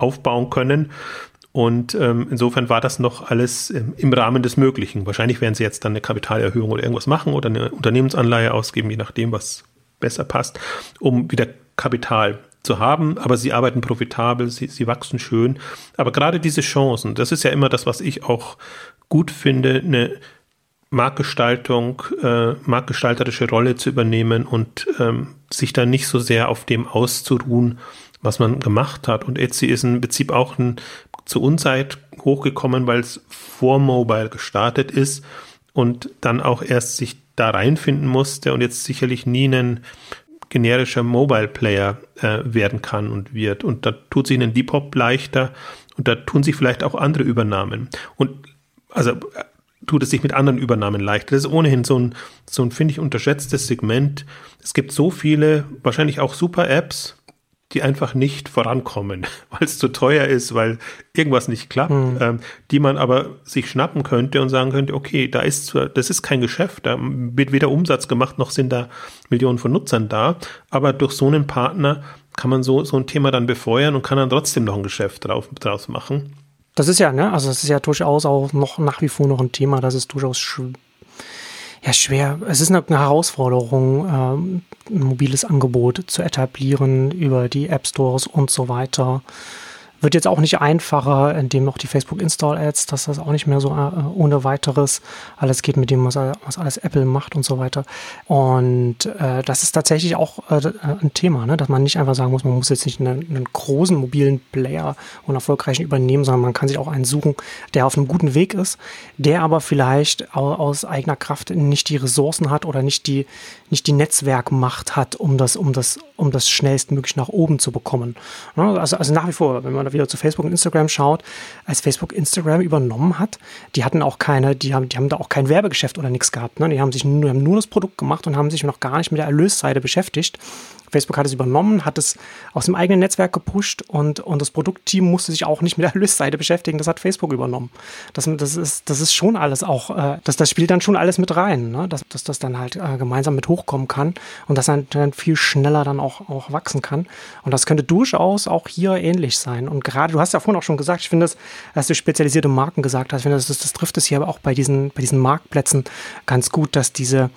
aufbauen können. Und ähm, insofern war das noch alles im, im, Rahmen des Möglichen. Wahrscheinlich werden sie jetzt dann eine Kapitalerhöhung oder irgendwas machen oder eine Unternehmensanleihe ausgeben, je nachdem, was besser passt, um wieder Kapital zu haben. Aber sie arbeiten profitabel, sie, sie wachsen schön. Aber gerade diese Chancen, das ist ja immer das, was ich auch gut finde, eine Marktgestaltung, äh, marktgestalterische Rolle zu übernehmen und ähm, sich dann nicht so sehr auf dem auszuruhen, was man gemacht hat. Und Etsy ist im Prinzip auch ein zur Unzeit hochgekommen, weil es vor Mobile gestartet ist und dann auch erst sich da reinfinden musste und jetzt sicherlich nie ein generischer Mobile Player äh, werden kann und wird. Und da tut sich ein Depop leichter und da tun sich vielleicht auch andere Übernahmen. Und also äh, tut es sich mit anderen Übernahmen leichter. Das ist ohnehin so ein, so ein, finde ich, unterschätztes Segment. Es gibt so viele, wahrscheinlich auch super Apps, die einfach nicht vorankommen, weil es zu teuer ist, weil irgendwas nicht klappt, mhm. ähm, die man aber sich schnappen könnte und sagen könnte, okay, da ist zwar, das ist kein Geschäft, da wird weder Umsatz gemacht, noch sind da Millionen von Nutzern da, aber durch so einen Partner kann man so, so ein Thema dann befeuern und kann dann trotzdem noch ein Geschäft drauf, draus machen. Das ist ja, ne, also das ist ja durchaus auch noch nach wie vor noch ein Thema, das ist durchaus ja, schwer. Es ist eine, Herausforderung, ähm, ein mobiles Angebot zu etablieren über die App Stores und so weiter. Wird jetzt auch nicht einfacher, indem noch die Facebook Install Ads, dass das auch nicht mehr so äh, ohne weiteres alles geht mit dem, was, was, alles Apple macht und so weiter. Und äh, das ist tatsächlich auch äh, ein Thema, ne? dass man nicht einfach sagen muss, man muss jetzt nicht einen, einen großen mobilen Player und erfolgreichen übernehmen, sondern man kann sich auch einen suchen, der auf einem guten Weg ist, der aber vielleicht aus eigener Kraft nicht die Ressourcen hat oder nicht die, nicht die Netzwerkmacht hat, um das, um das, um das schnellstmöglich nach oben zu bekommen. Also, also nach wie vor, wenn man wieder zu Facebook und Instagram schaut, als Facebook Instagram übernommen hat, die hatten auch keine, die haben, die haben da auch kein Werbegeschäft oder nichts gehabt. Ne? Die haben sich nur, haben nur das Produkt gemacht und haben sich noch gar nicht mit der Erlösseite beschäftigt. Facebook hat es übernommen, hat es aus dem eigenen Netzwerk gepusht und, und das Produktteam musste sich auch nicht mit der Erlösseite beschäftigen. Das hat Facebook übernommen. Das, das, ist, das ist schon alles auch, äh, das, das spielt dann schon alles mit rein, ne? dass, dass das dann halt äh, gemeinsam mit hochkommen kann und dass dann, dann viel schneller dann auch, auch wachsen kann. Und das könnte durchaus auch hier ähnlich sein. Und gerade, du hast ja vorhin auch schon gesagt, ich finde das, dass du spezialisierte Marken gesagt hast, ich finde, das, das trifft es hier aber auch bei diesen, bei diesen Marktplätzen ganz gut, dass diese,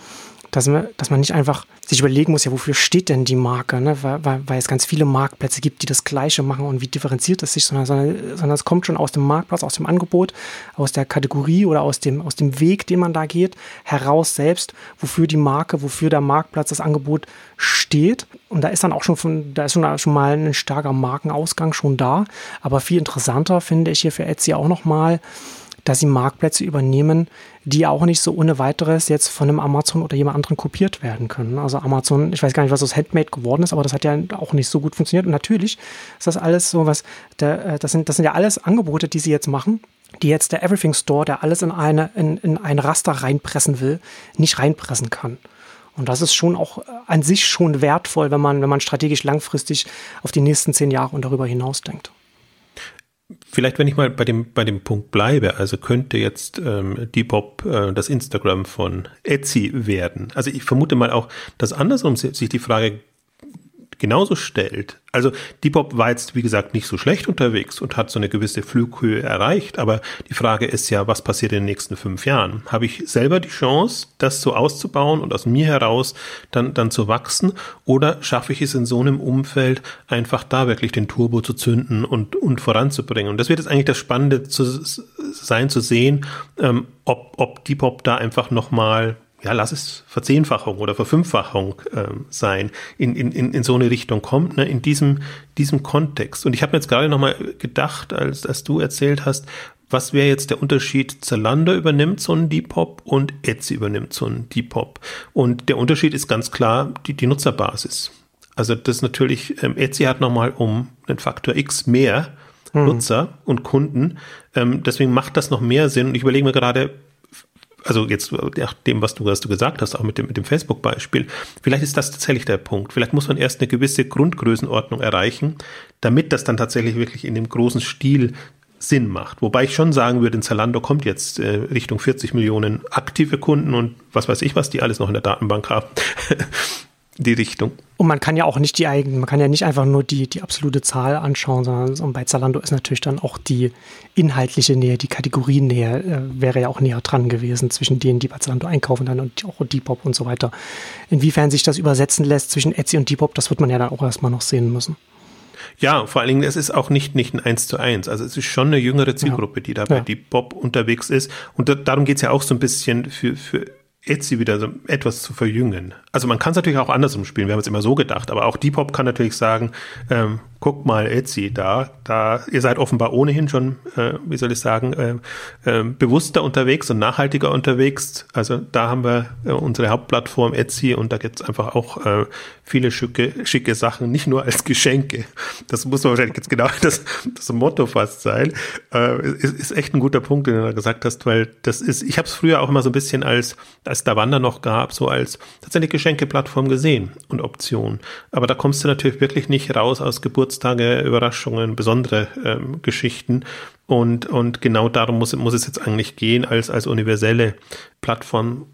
dass man, dass man nicht einfach sich überlegen muss, ja, wofür steht denn die Marke, ne? weil, weil, weil es ganz viele Marktplätze gibt, die das Gleiche machen und wie differenziert es sich, sondern, sondern, sondern es kommt schon aus dem Marktplatz, aus dem Angebot, aus der Kategorie oder aus dem, aus dem Weg, den man da geht, heraus selbst, wofür die Marke, wofür der Marktplatz, das Angebot steht. Und da ist dann auch schon von, da ist schon, schon mal ein starker Markenausgang schon da. Aber viel interessanter finde ich hier für Etsy auch nochmal, dass sie Marktplätze übernehmen, die auch nicht so ohne weiteres jetzt von einem Amazon oder jemand anderen kopiert werden können. Also Amazon, ich weiß gar nicht, was aus Handmade geworden ist, aber das hat ja auch nicht so gut funktioniert. Und natürlich ist das alles so was, äh, das, sind, das sind ja alles Angebote, die sie jetzt machen, die jetzt der Everything Store, der alles in, eine, in, in ein Raster reinpressen will, nicht reinpressen kann. Und das ist schon auch an sich schon wertvoll, wenn man, wenn man strategisch langfristig auf die nächsten zehn Jahre und darüber hinaus denkt. Vielleicht, wenn ich mal bei dem, bei dem Punkt bleibe, also könnte jetzt ähm, Depop äh, das Instagram von Etsy werden. Also ich vermute mal auch, dass andersrum sich die Frage genauso stellt. Also Depop war jetzt, wie gesagt, nicht so schlecht unterwegs und hat so eine gewisse Flughöhe erreicht. Aber die Frage ist ja, was passiert in den nächsten fünf Jahren? Habe ich selber die Chance, das so auszubauen und aus mir heraus dann, dann zu wachsen? Oder schaffe ich es in so einem Umfeld einfach da wirklich den Turbo zu zünden und, und voranzubringen? Und das wird jetzt eigentlich das Spannende zu sein, zu sehen, ähm, ob, ob Depop da einfach nochmal ja, lass es Verzehnfachung oder Verfünffachung ähm, sein, in, in, in, in so eine Richtung kommt, ne, in diesem, diesem Kontext. Und ich habe mir jetzt gerade nochmal gedacht, als, als du erzählt hast, was wäre jetzt der Unterschied? Zalando übernimmt so einen Depop und Etsy übernimmt so einen Depop. Und der Unterschied ist ganz klar die, die Nutzerbasis. Also das natürlich, ähm, Etsy hat nochmal um einen Faktor X mehr hm. Nutzer und Kunden. Ähm, deswegen macht das noch mehr Sinn. Und ich überlege mir gerade, also jetzt nach dem, was du, was du gesagt hast, auch mit dem, mit dem Facebook-Beispiel, vielleicht ist das tatsächlich der Punkt. Vielleicht muss man erst eine gewisse Grundgrößenordnung erreichen, damit das dann tatsächlich wirklich in dem großen Stil Sinn macht. Wobei ich schon sagen würde, in Zalando kommt jetzt äh, Richtung 40 Millionen aktive Kunden und was weiß ich, was die alles noch in der Datenbank haben. die Richtung. Und man kann ja auch nicht die eigenen, man kann ja nicht einfach nur die, die absolute Zahl anschauen, sondern bei Zalando ist natürlich dann auch die inhaltliche Nähe, die Kategoriennähe äh, wäre ja auch näher dran gewesen zwischen denen, die bei Zalando einkaufen dann und auch Depop und so weiter. Inwiefern sich das übersetzen lässt zwischen Etsy und Depop, das wird man ja dann auch erstmal noch sehen müssen. Ja, vor allen Dingen, es ist auch nicht, nicht ein Eins zu eins. Also es ist schon eine jüngere Zielgruppe, die da bei ja. Depop unterwegs ist. Und da, darum geht's ja auch so ein bisschen für, für Etsy wieder so etwas zu verjüngen. Also man kann es natürlich auch andersrum spielen, wir haben es immer so gedacht, aber auch Depop kann natürlich sagen, ähm, guck mal Etsy da, da ihr seid offenbar ohnehin schon, äh, wie soll ich sagen, äh, äh, bewusster unterwegs und nachhaltiger unterwegs. Also da haben wir äh, unsere Hauptplattform Etsy und da gibt es einfach auch äh, viele schicke, schicke Sachen, nicht nur als Geschenke. Das muss wahrscheinlich jetzt genau das, das Motto fast sein. Äh, ist, ist echt ein guter Punkt, den du da gesagt hast, weil das ist, ich habe es früher auch immer so ein bisschen als, als da Wander noch gab, so als tatsächlich Geschenkeplattform gesehen und Option. Aber da kommst du natürlich wirklich nicht raus aus Geburts Geburtstage, Überraschungen, besondere ähm, Geschichten. Und, und genau darum muss, muss es jetzt eigentlich gehen, als, als universelle Plattform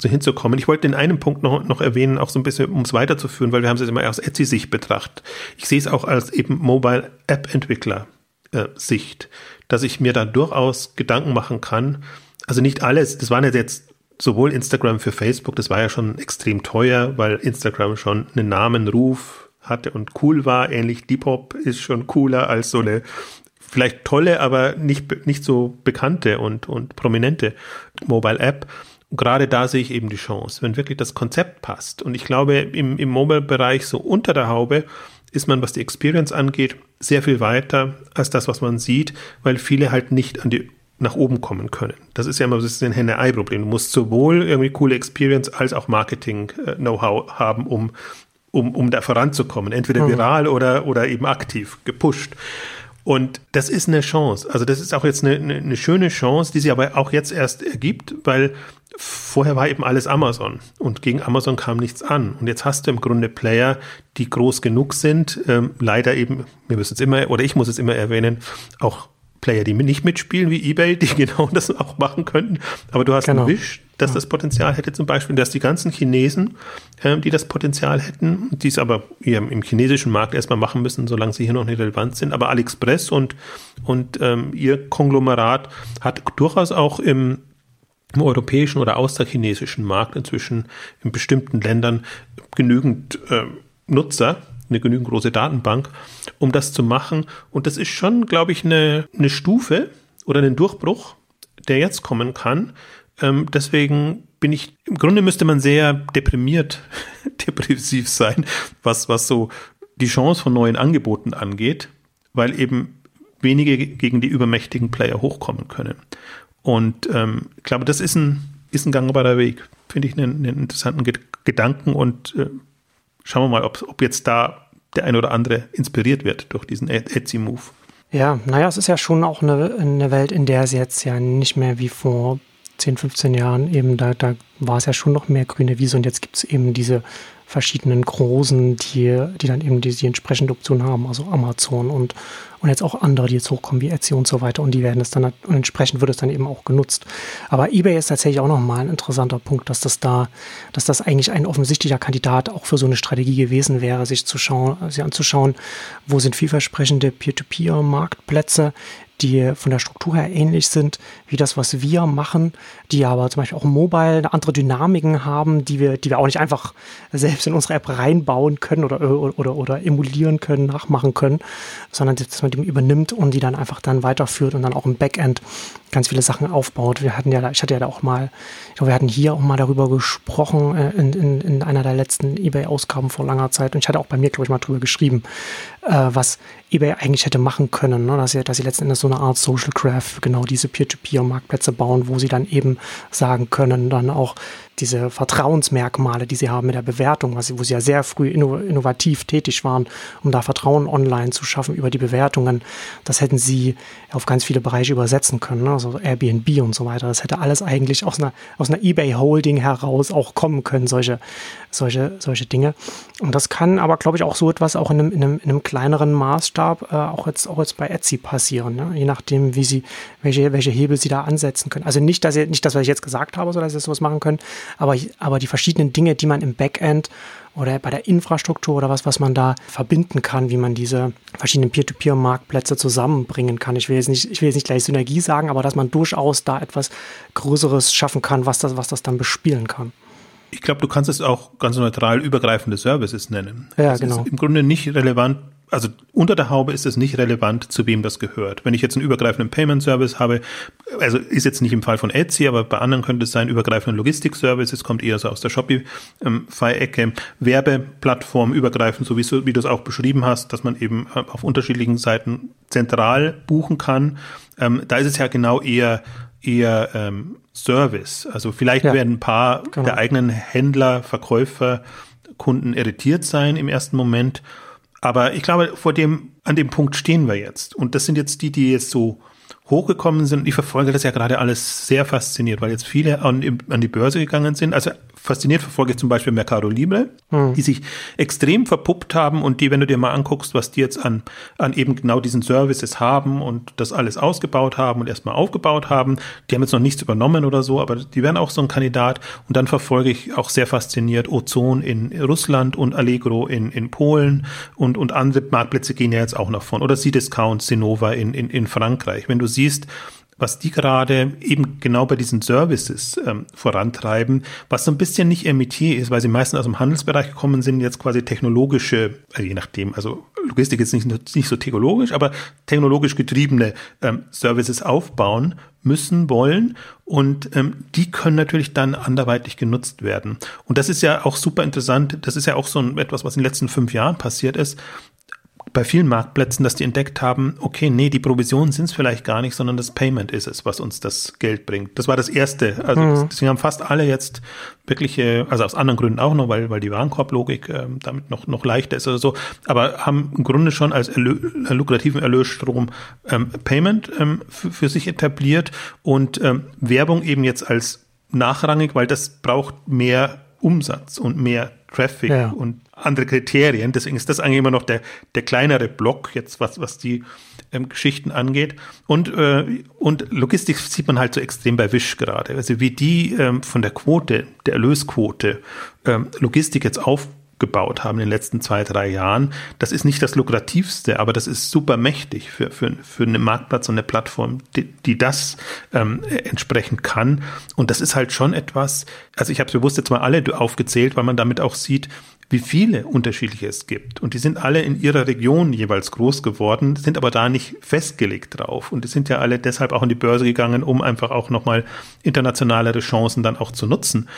so hinzukommen. Ich wollte den einen Punkt noch, noch erwähnen, auch so ein bisschen, um es weiterzuführen, weil wir haben es jetzt immer aus Etsy-Sicht betrachtet. Ich sehe es auch als eben Mobile-App-Entwickler-Sicht, äh, dass ich mir da durchaus Gedanken machen kann. Also nicht alles, das waren jetzt sowohl Instagram für Facebook, das war ja schon extrem teuer, weil Instagram schon einen Namen, Ruf, hatte und cool war. Ähnlich Depop ist schon cooler als so eine vielleicht tolle, aber nicht, nicht so bekannte und, und prominente Mobile App. Gerade da sehe ich eben die Chance, wenn wirklich das Konzept passt. Und ich glaube, im, im Mobile-Bereich so unter der Haube ist man, was die Experience angeht, sehr viel weiter als das, was man sieht, weil viele halt nicht an die nach oben kommen können. Das ist ja immer das ein Henne-Ei-Problem. Du musst sowohl irgendwie coole Experience als auch Marketing-Know-how haben, um um, um da voranzukommen. Entweder mhm. viral oder, oder eben aktiv gepusht. Und das ist eine Chance. Also das ist auch jetzt eine, eine, eine schöne Chance, die sich aber auch jetzt erst ergibt, weil vorher war eben alles Amazon und gegen Amazon kam nichts an. Und jetzt hast du im Grunde Player, die groß genug sind, ähm, leider eben, wir müssen es immer, oder ich muss es immer erwähnen, auch Player, die nicht mitspielen wie eBay, die genau das auch machen könnten. Aber du hast genau. Wish, dass ja. das Potenzial hätte zum Beispiel, dass die ganzen Chinesen, äh, die das Potenzial hätten, die es aber im chinesischen Markt erstmal machen müssen, solange sie hier noch nicht relevant sind. Aber AliExpress und, und ähm, ihr Konglomerat hat durchaus auch im im europäischen oder außerchinesischen Markt inzwischen in bestimmten Ländern genügend äh, Nutzer, eine genügend große Datenbank, um das zu machen. Und das ist schon, glaube ich, eine, eine Stufe oder ein Durchbruch, der jetzt kommen kann. Ähm, deswegen bin ich, im Grunde müsste man sehr deprimiert, depressiv sein, was, was so die Chance von neuen Angeboten angeht, weil eben wenige gegen die übermächtigen Player hochkommen können. Und ähm, ich glaube, das ist ein, ist ein gangbarer Weg. Finde ich einen, einen interessanten Ge Gedanken und äh, schauen wir mal, ob, ob jetzt da der ein oder andere inspiriert wird durch diesen Etsy-Move. Ja, naja, es ist ja schon auch eine, eine Welt, in der es jetzt ja nicht mehr wie vor 10, 15 Jahren eben, da, da war es ja schon noch mehr grüne Wiese und jetzt gibt es eben diese verschiedenen Großen, die, die dann eben die, die entsprechende Option haben, also Amazon und, und jetzt auch andere, die jetzt hochkommen, wie Etsy und so weiter und die werden es dann, und entsprechend wird es dann eben auch genutzt. Aber eBay ist tatsächlich auch nochmal ein interessanter Punkt, dass das da, dass das eigentlich ein offensichtlicher Kandidat auch für so eine Strategie gewesen wäre, sich zu schauen, sich anzuschauen, wo sind vielversprechende Peer-to-Peer-Marktplätze, die von der Struktur her ähnlich sind wie das, was wir machen, die aber zum Beispiel auch mobile andere Dynamiken haben, die wir, die wir auch nicht einfach selbst in unsere App reinbauen können oder, oder, oder, oder emulieren können, nachmachen können, sondern dass man die übernimmt und die dann einfach dann weiterführt und dann auch im Backend ganz viele Sachen aufbaut. Wir hatten ja, ich hatte ja da auch mal, ich glaube, wir hatten hier auch mal darüber gesprochen äh, in, in, in einer der letzten eBay-Ausgaben vor langer Zeit und ich hatte auch bei mir, glaube ich, mal drüber geschrieben, äh, was eBay eigentlich hätte machen können, ne? dass, sie, dass sie letzten Endes so eine Art Social Graph genau diese Peer-to-Peer-Marktplätze bauen, wo sie dann eben sagen können, dann auch diese Vertrauensmerkmale, die sie haben mit der Bewertung, was wo sie ja sehr früh innovativ tätig waren, um da Vertrauen online zu schaffen über die Bewertungen, das hätten sie auf ganz viele Bereiche übersetzen können, ne? also Airbnb und so weiter. Das hätte alles eigentlich aus einer, aus einer eBay-Holding heraus auch kommen können, solche, solche, solche Dinge. Und das kann aber, glaube ich, auch so etwas auch in einem, in einem, in einem kleineren Maßstab äh, auch, jetzt, auch jetzt bei Etsy passieren, ne? je nachdem, wie sie, welche, welche Hebel sie da ansetzen können. Also nicht, dass sie, nicht das, was ich jetzt gesagt habe, so dass sie sowas machen können, aber, aber die verschiedenen Dinge, die man im Backend oder bei der Infrastruktur oder was, was man da verbinden kann, wie man diese verschiedenen Peer-to-Peer-Marktplätze zusammenbringen kann. Ich will jetzt nicht, ich will jetzt nicht gleich Synergie sagen, aber dass man durchaus da etwas Größeres schaffen kann, was das, was das dann bespielen kann. Ich glaube, du kannst es auch ganz neutral übergreifende Services nennen. Ja, das genau. ist im Grunde nicht relevant, also unter der Haube ist es nicht relevant, zu wem das gehört. Wenn ich jetzt einen übergreifenden Payment Service habe, also ist jetzt nicht im Fall von Etsy, aber bei anderen könnte es sein, übergreifende Logistik Services, kommt eher so aus der Shopify-Ecke, Werbeplattform übergreifend, so wie, du es auch beschrieben hast, dass man eben auf unterschiedlichen Seiten zentral buchen kann. Ähm, da ist es ja genau eher eher ähm, Service. Also vielleicht ja, werden ein paar genau. der eigenen Händler, Verkäufer, Kunden irritiert sein im ersten Moment aber ich glaube, vor dem, an dem Punkt stehen wir jetzt. Und das sind jetzt die, die jetzt so hochgekommen sind. Ich verfolge das ja gerade alles sehr fasziniert, weil jetzt viele an, an die Börse gegangen sind. Also fasziniert verfolge ich zum Beispiel Mercado Libre, hm. die sich extrem verpuppt haben und die, wenn du dir mal anguckst, was die jetzt an, an eben genau diesen Services haben und das alles ausgebaut haben und erstmal aufgebaut haben, die haben jetzt noch nichts übernommen oder so, aber die werden auch so ein Kandidat. Und dann verfolge ich auch sehr fasziniert Ozon in Russland und Allegro in, in Polen und, und andere Marktplätze gehen ja jetzt auch noch von. Oder C-Discount, Sinova in, in, in Frankreich. Wenn du siehst, was die gerade eben genau bei diesen Services ähm, vorantreiben, was so ein bisschen nicht ihr Metier ist, weil sie meistens aus dem Handelsbereich gekommen sind, jetzt quasi technologische, also je nachdem, also Logistik ist nicht, nicht so technologisch, aber technologisch getriebene ähm, Services aufbauen müssen, wollen. Und ähm, die können natürlich dann anderweitig genutzt werden. Und das ist ja auch super interessant, das ist ja auch so ein, etwas, was in den letzten fünf Jahren passiert ist, bei vielen Marktplätzen, dass die entdeckt haben, okay, nee, die Provisionen sind es vielleicht gar nicht, sondern das Payment ist es, was uns das Geld bringt. Das war das Erste. Also mhm. deswegen haben fast alle jetzt wirkliche, also aus anderen Gründen auch noch, weil, weil die Warenkorblogik äh, damit noch, noch leichter ist oder so, aber haben im Grunde schon als Erlö lukrativen Erlösstrom ähm, Payment ähm, für sich etabliert und ähm, Werbung eben jetzt als nachrangig, weil das braucht mehr Umsatz und mehr Traffic ja. und andere Kriterien. Deswegen ist das eigentlich immer noch der, der kleinere Block, jetzt was, was die ähm, Geschichten angeht. Und, äh, und Logistik sieht man halt so extrem bei Wish gerade. Also wie die ähm, von der Quote, der Erlösquote, ähm, Logistik jetzt auf gebaut haben in den letzten zwei, drei Jahren. Das ist nicht das lukrativste, aber das ist super mächtig für, für, für einen Marktplatz und eine Plattform, die, die das ähm, entsprechend kann. Und das ist halt schon etwas, also ich habe es bewusst jetzt mal alle aufgezählt, weil man damit auch sieht, wie viele unterschiedliche es gibt. Und die sind alle in ihrer Region jeweils groß geworden, sind aber da nicht festgelegt drauf. Und die sind ja alle deshalb auch in die Börse gegangen, um einfach auch nochmal internationalere Chancen dann auch zu nutzen.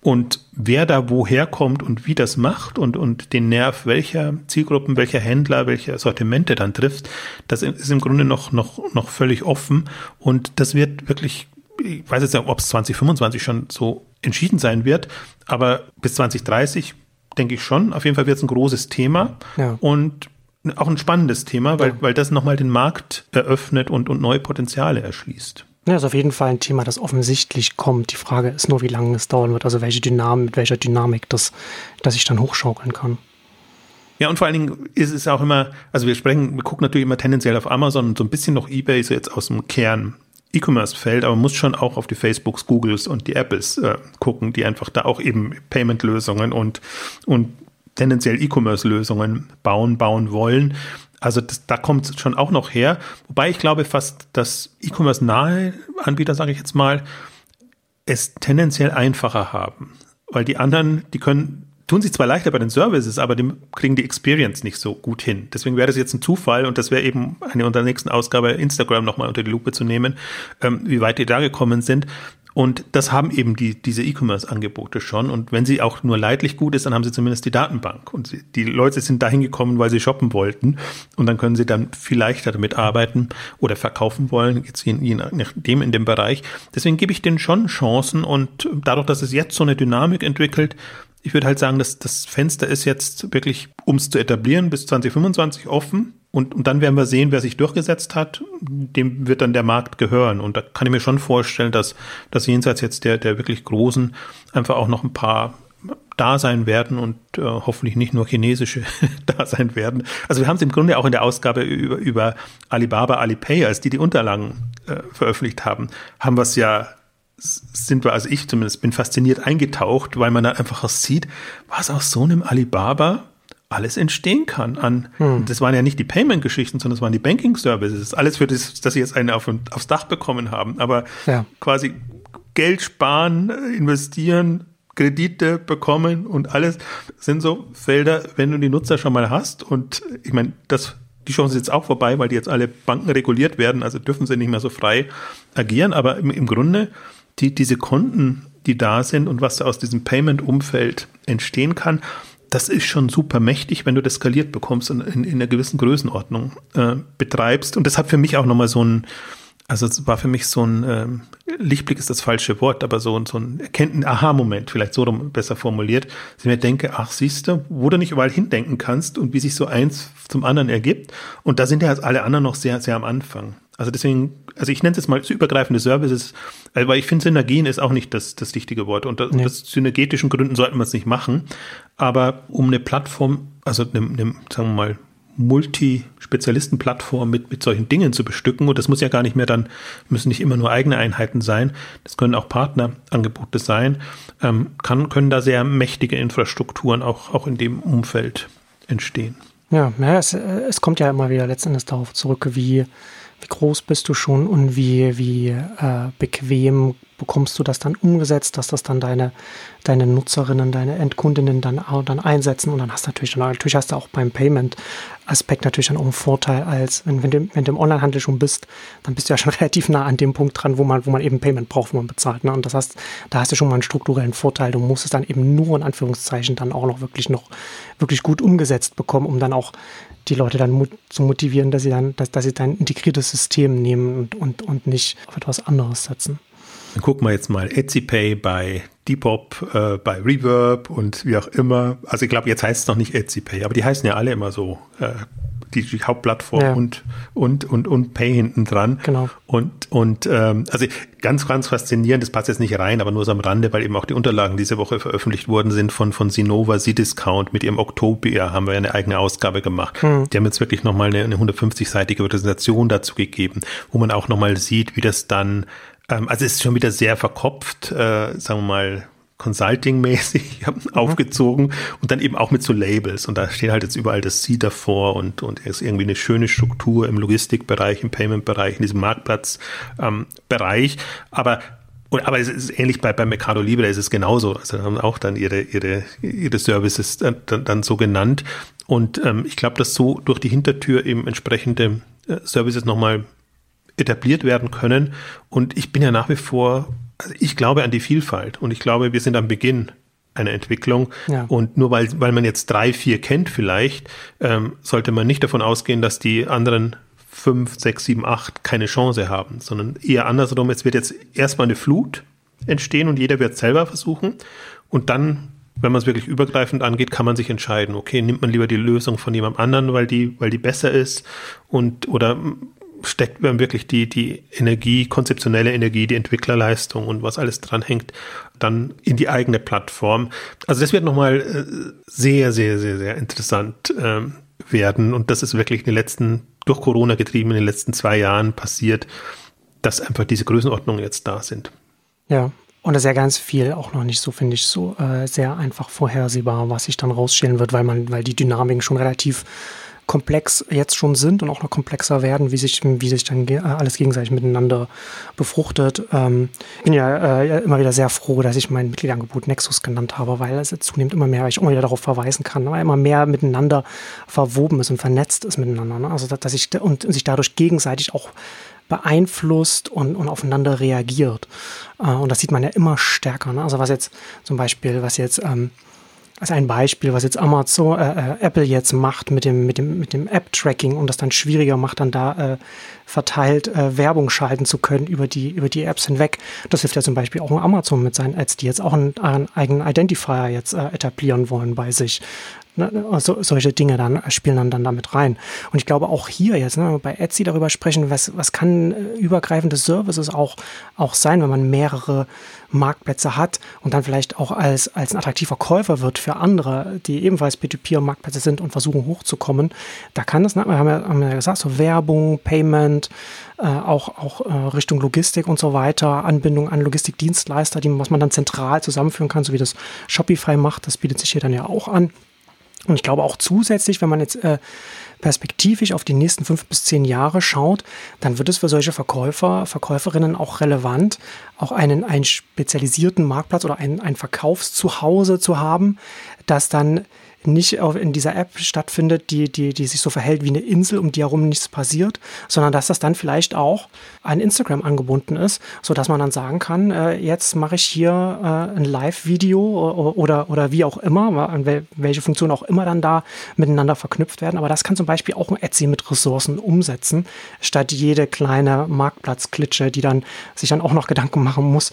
Und wer da woher kommt und wie das macht und, und den Nerv welcher Zielgruppen, welcher Händler, welche Sortimente dann trifft, das ist im Grunde noch, noch, noch völlig offen. Und das wird wirklich, ich weiß jetzt nicht, ob es 2025 schon so entschieden sein wird, aber bis 2030 denke ich schon. Auf jeden Fall wird es ein großes Thema. Ja. Und auch ein spannendes Thema, weil, ja. weil das nochmal den Markt eröffnet und, und neue Potenziale erschließt. Ja, ist auf jeden Fall ein Thema, das offensichtlich kommt. Die Frage ist nur, wie lange es dauern wird, also welche Dynamik, mit welcher Dynamik das, das ich dann hochschaukeln kann. Ja, und vor allen Dingen ist es auch immer, also wir sprechen, wir gucken natürlich immer tendenziell auf Amazon und so ein bisschen noch eBay so jetzt aus dem Kern E-Commerce-Feld, aber muss schon auch auf die Facebooks, Googles und die Apples äh, gucken, die einfach da auch eben Payment-Lösungen und, und tendenziell E-Commerce-Lösungen bauen, bauen wollen. Also das, da kommt es schon auch noch her. Wobei ich glaube fast, dass E-Commerce-nahe Anbieter, sage ich jetzt mal, es tendenziell einfacher haben. Weil die anderen, die können, tun sich zwar leichter bei den Services, aber die kriegen die Experience nicht so gut hin. Deswegen wäre das jetzt ein Zufall und das wäre eben eine unserer nächsten Ausgabe Instagram nochmal unter die Lupe zu nehmen, ähm, wie weit die da gekommen sind. Und das haben eben die, diese E-Commerce-Angebote schon. Und wenn sie auch nur leidlich gut ist, dann haben sie zumindest die Datenbank. Und sie, die Leute sind dahin gekommen, weil sie shoppen wollten. Und dann können sie dann viel leichter damit arbeiten oder verkaufen wollen, jetzt je, je nachdem in dem Bereich. Deswegen gebe ich denen schon Chancen. Und dadurch, dass es jetzt so eine Dynamik entwickelt, ich würde halt sagen, dass das Fenster ist jetzt wirklich, um es zu etablieren, bis 2025 offen. Und, und dann werden wir sehen, wer sich durchgesetzt hat. Dem wird dann der Markt gehören. Und da kann ich mir schon vorstellen, dass, dass jenseits jetzt der, der wirklich Großen einfach auch noch ein paar da sein werden und äh, hoffentlich nicht nur chinesische da sein werden. Also wir haben es im Grunde auch in der Ausgabe über, über Alibaba, Alipay, als die die Unterlagen äh, veröffentlicht haben, haben wir es ja sind wir, also ich zumindest bin fasziniert eingetaucht, weil man dann einfach sieht, was aus so einem Alibaba alles entstehen kann an, hm. das waren ja nicht die Payment-Geschichten, sondern das waren die Banking-Services, alles für das, dass sie jetzt eine auf, aufs Dach bekommen haben, aber ja. quasi Geld sparen, investieren, Kredite bekommen und alles sind so Felder, wenn du die Nutzer schon mal hast und ich meine, das die Chance ist jetzt auch vorbei, weil die jetzt alle Banken reguliert werden, also dürfen sie nicht mehr so frei agieren, aber im, im Grunde die, diese Konten, die da sind und was da aus diesem Payment-Umfeld entstehen kann, das ist schon super mächtig, wenn du das skaliert bekommst und in, in einer gewissen Größenordnung äh, betreibst. Und das hat für mich auch nochmal so ein, also es war für mich so ein, äh, Lichtblick ist das falsche Wort, aber so, so ein Erkenntnis, Aha-Moment, vielleicht so besser formuliert, dass ich mir denke, ach siehst du, wo du nicht überall hindenken kannst und wie sich so eins zum anderen ergibt. Und da sind ja alle anderen noch sehr, sehr am Anfang. Also deswegen, also ich nenne es jetzt mal übergreifende Services, äh, weil ich finde, Synergien ist auch nicht das, das richtige Wort. Und nee. aus synergetischen Gründen sollten wir es nicht machen. Aber um eine Plattform, also eine, eine sagen wir mal, Multi-Spezialisten-Plattform mit, mit solchen Dingen zu bestücken. Und das muss ja gar nicht mehr dann, müssen nicht immer nur eigene Einheiten sein. Das können auch Partnerangebote sein. Ähm, kann, können da sehr mächtige Infrastrukturen auch, auch in dem Umfeld entstehen. Ja, ja es, es kommt ja immer wieder letztendlich darauf zurück, wie wie groß bist du schon und wie, wie äh, bequem bekommst du das dann umgesetzt, dass das dann deine, deine Nutzerinnen, deine Endkundinnen dann, dann einsetzen und dann hast du natürlich, dann, natürlich hast du auch beim Payment-Aspekt natürlich dann auch einen Vorteil, als wenn, wenn, du, wenn du im Onlinehandel schon bist, dann bist du ja schon relativ nah an dem Punkt dran, wo man, wo man eben Payment braucht, wo man bezahlt. Ne? Und das heißt, da hast du schon mal einen strukturellen Vorteil. Du musst es dann eben nur in Anführungszeichen dann auch noch wirklich noch wirklich gut umgesetzt bekommen, um dann auch die Leute dann zu motivieren, dass sie dann, dass, dass sie dein integriertes System nehmen und, und, und nicht auf etwas anderes setzen. Dann gucken wir jetzt mal EtsyPay bei Depop, äh, bei Reverb und wie auch immer. Also ich glaube, jetzt heißt es noch nicht EtsyPay, aber die heißen ja alle immer so. Äh, die, die Hauptplattform ja. und, und, und, und Pay hinten dran. Genau. Und, und ähm, also ganz, ganz faszinierend, das passt jetzt nicht rein, aber nur so am Rande, weil eben auch die Unterlagen diese Woche veröffentlicht worden sind von, von Sinova C-Discount mit ihrem Oktober, haben wir eine eigene Ausgabe gemacht. Hm. Die haben jetzt wirklich nochmal eine, eine 150-seitige Präsentation dazu gegeben, wo man auch nochmal sieht, wie das dann, ähm, also es ist schon wieder sehr verkopft, äh, sagen wir mal, Consulting-mäßig aufgezogen und dann eben auch mit so Labels. Und da steht halt jetzt überall das C davor und, und er ist irgendwie eine schöne Struktur im Logistikbereich, im Payment-Bereich, in diesem Marktplatz-Bereich. Ähm, aber und, aber es ist ähnlich bei, bei Mercado Libre, da ist es genauso. Also haben auch dann ihre, ihre, ihre Services dann, dann so genannt. Und ähm, ich glaube, dass so durch die Hintertür eben entsprechende äh, Services nochmal etabliert werden können. Und ich bin ja nach wie vor also ich glaube an die Vielfalt und ich glaube, wir sind am Beginn einer Entwicklung. Ja. Und nur weil, weil man jetzt drei, vier kennt vielleicht, ähm, sollte man nicht davon ausgehen, dass die anderen fünf, sechs, sieben, acht keine Chance haben, sondern eher andersrum, es wird jetzt erstmal eine Flut entstehen und jeder wird selber versuchen. Und dann, wenn man es wirklich übergreifend angeht, kann man sich entscheiden, okay, nimmt man lieber die Lösung von jemand anderen, weil die, weil die besser ist und oder steckt man wirklich die, die Energie, konzeptionelle Energie, die Entwicklerleistung und was alles dranhängt, dann in die eigene Plattform. Also das wird nochmal äh, sehr, sehr, sehr, sehr interessant ähm, werden. Und das ist wirklich in den letzten, durch Corona getrieben, in den letzten zwei Jahren passiert, dass einfach diese Größenordnungen jetzt da sind. Ja, und das ist ja ganz viel auch noch nicht so, finde ich, so äh, sehr einfach vorhersehbar, was sich dann rausstellen wird, weil man, weil die Dynamiken schon relativ komplex jetzt schon sind und auch noch komplexer werden, wie sich, wie sich dann alles gegenseitig miteinander befruchtet. Ähm, bin ja äh, immer wieder sehr froh, dass ich mein Mitgliedangebot Nexus genannt habe, weil es zunehmend immer mehr, weil ich immer wieder darauf verweisen kann, weil immer mehr miteinander verwoben ist und vernetzt ist miteinander. Ne? Also dass ich und sich dadurch gegenseitig auch beeinflusst und, und aufeinander reagiert. Äh, und das sieht man ja immer stärker. Ne? Also was jetzt zum Beispiel, was jetzt ähm, als ein Beispiel, was jetzt Amazon, äh, äh, Apple jetzt macht mit dem, mit dem, mit dem App-Tracking und das dann schwieriger macht, dann da äh, verteilt äh, Werbung schalten zu können über die, über die Apps hinweg. Das hilft ja zum Beispiel auch Amazon mit seinen Ads, die jetzt auch einen, einen eigenen Identifier jetzt äh, etablieren wollen bei sich. Ne, so, solche Dinge dann äh, spielen dann, dann damit rein. Und ich glaube auch hier jetzt, ne, bei Etsy darüber sprechen, was, was kann äh, übergreifende Services auch, auch sein, wenn man mehrere Marktplätze hat und dann vielleicht auch als, als ein attraktiver Käufer wird für andere, die ebenfalls P2P-Marktplätze sind und versuchen hochzukommen. Da kann es, ne, wir haben ja, haben ja gesagt, so Werbung, Payment, äh, auch, auch äh, Richtung Logistik und so weiter, Anbindung an Logistikdienstleister, die, was man dann zentral zusammenführen kann, so wie das Shopify macht, das bietet sich hier dann ja auch an. Und ich glaube auch zusätzlich, wenn man jetzt äh, perspektivisch auf die nächsten fünf bis zehn Jahre schaut, dann wird es für solche Verkäufer, Verkäuferinnen auch relevant, auch einen, einen spezialisierten Marktplatz oder ein, ein Verkaufszuhause zu haben, das dann nicht in dieser App stattfindet, die, die, die sich so verhält wie eine Insel, um die herum nichts passiert, sondern dass das dann vielleicht auch an Instagram angebunden ist, sodass man dann sagen kann, äh, jetzt mache ich hier äh, ein Live-Video oder, oder wie auch immer, welche Funktionen auch immer dann da miteinander verknüpft werden. Aber das kann zum Beispiel auch ein Etsy mit Ressourcen umsetzen, statt jede kleine Marktplatzklitsche, die dann sich dann auch noch Gedanken machen muss,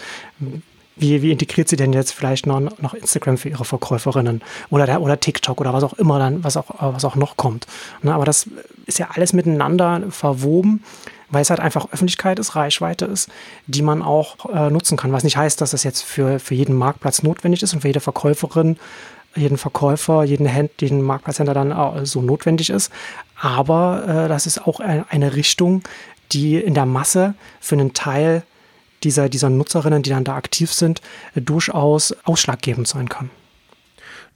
wie, wie integriert sie denn jetzt vielleicht noch, noch Instagram für ihre Verkäuferinnen oder, oder TikTok oder was auch immer dann, was auch, was auch noch kommt. Ne, aber das ist ja alles miteinander verwoben, weil es halt einfach Öffentlichkeit ist, Reichweite ist, die man auch äh, nutzen kann. Was nicht heißt, dass das jetzt für, für jeden Marktplatz notwendig ist und für jede Verkäuferin, jeden Verkäufer, jeden, Hand, jeden Marktplatzhändler dann äh, so notwendig ist. Aber äh, das ist auch eine Richtung, die in der Masse für einen Teil dieser, dieser Nutzerinnen, die dann da aktiv sind, durchaus ausschlaggebend sein kann.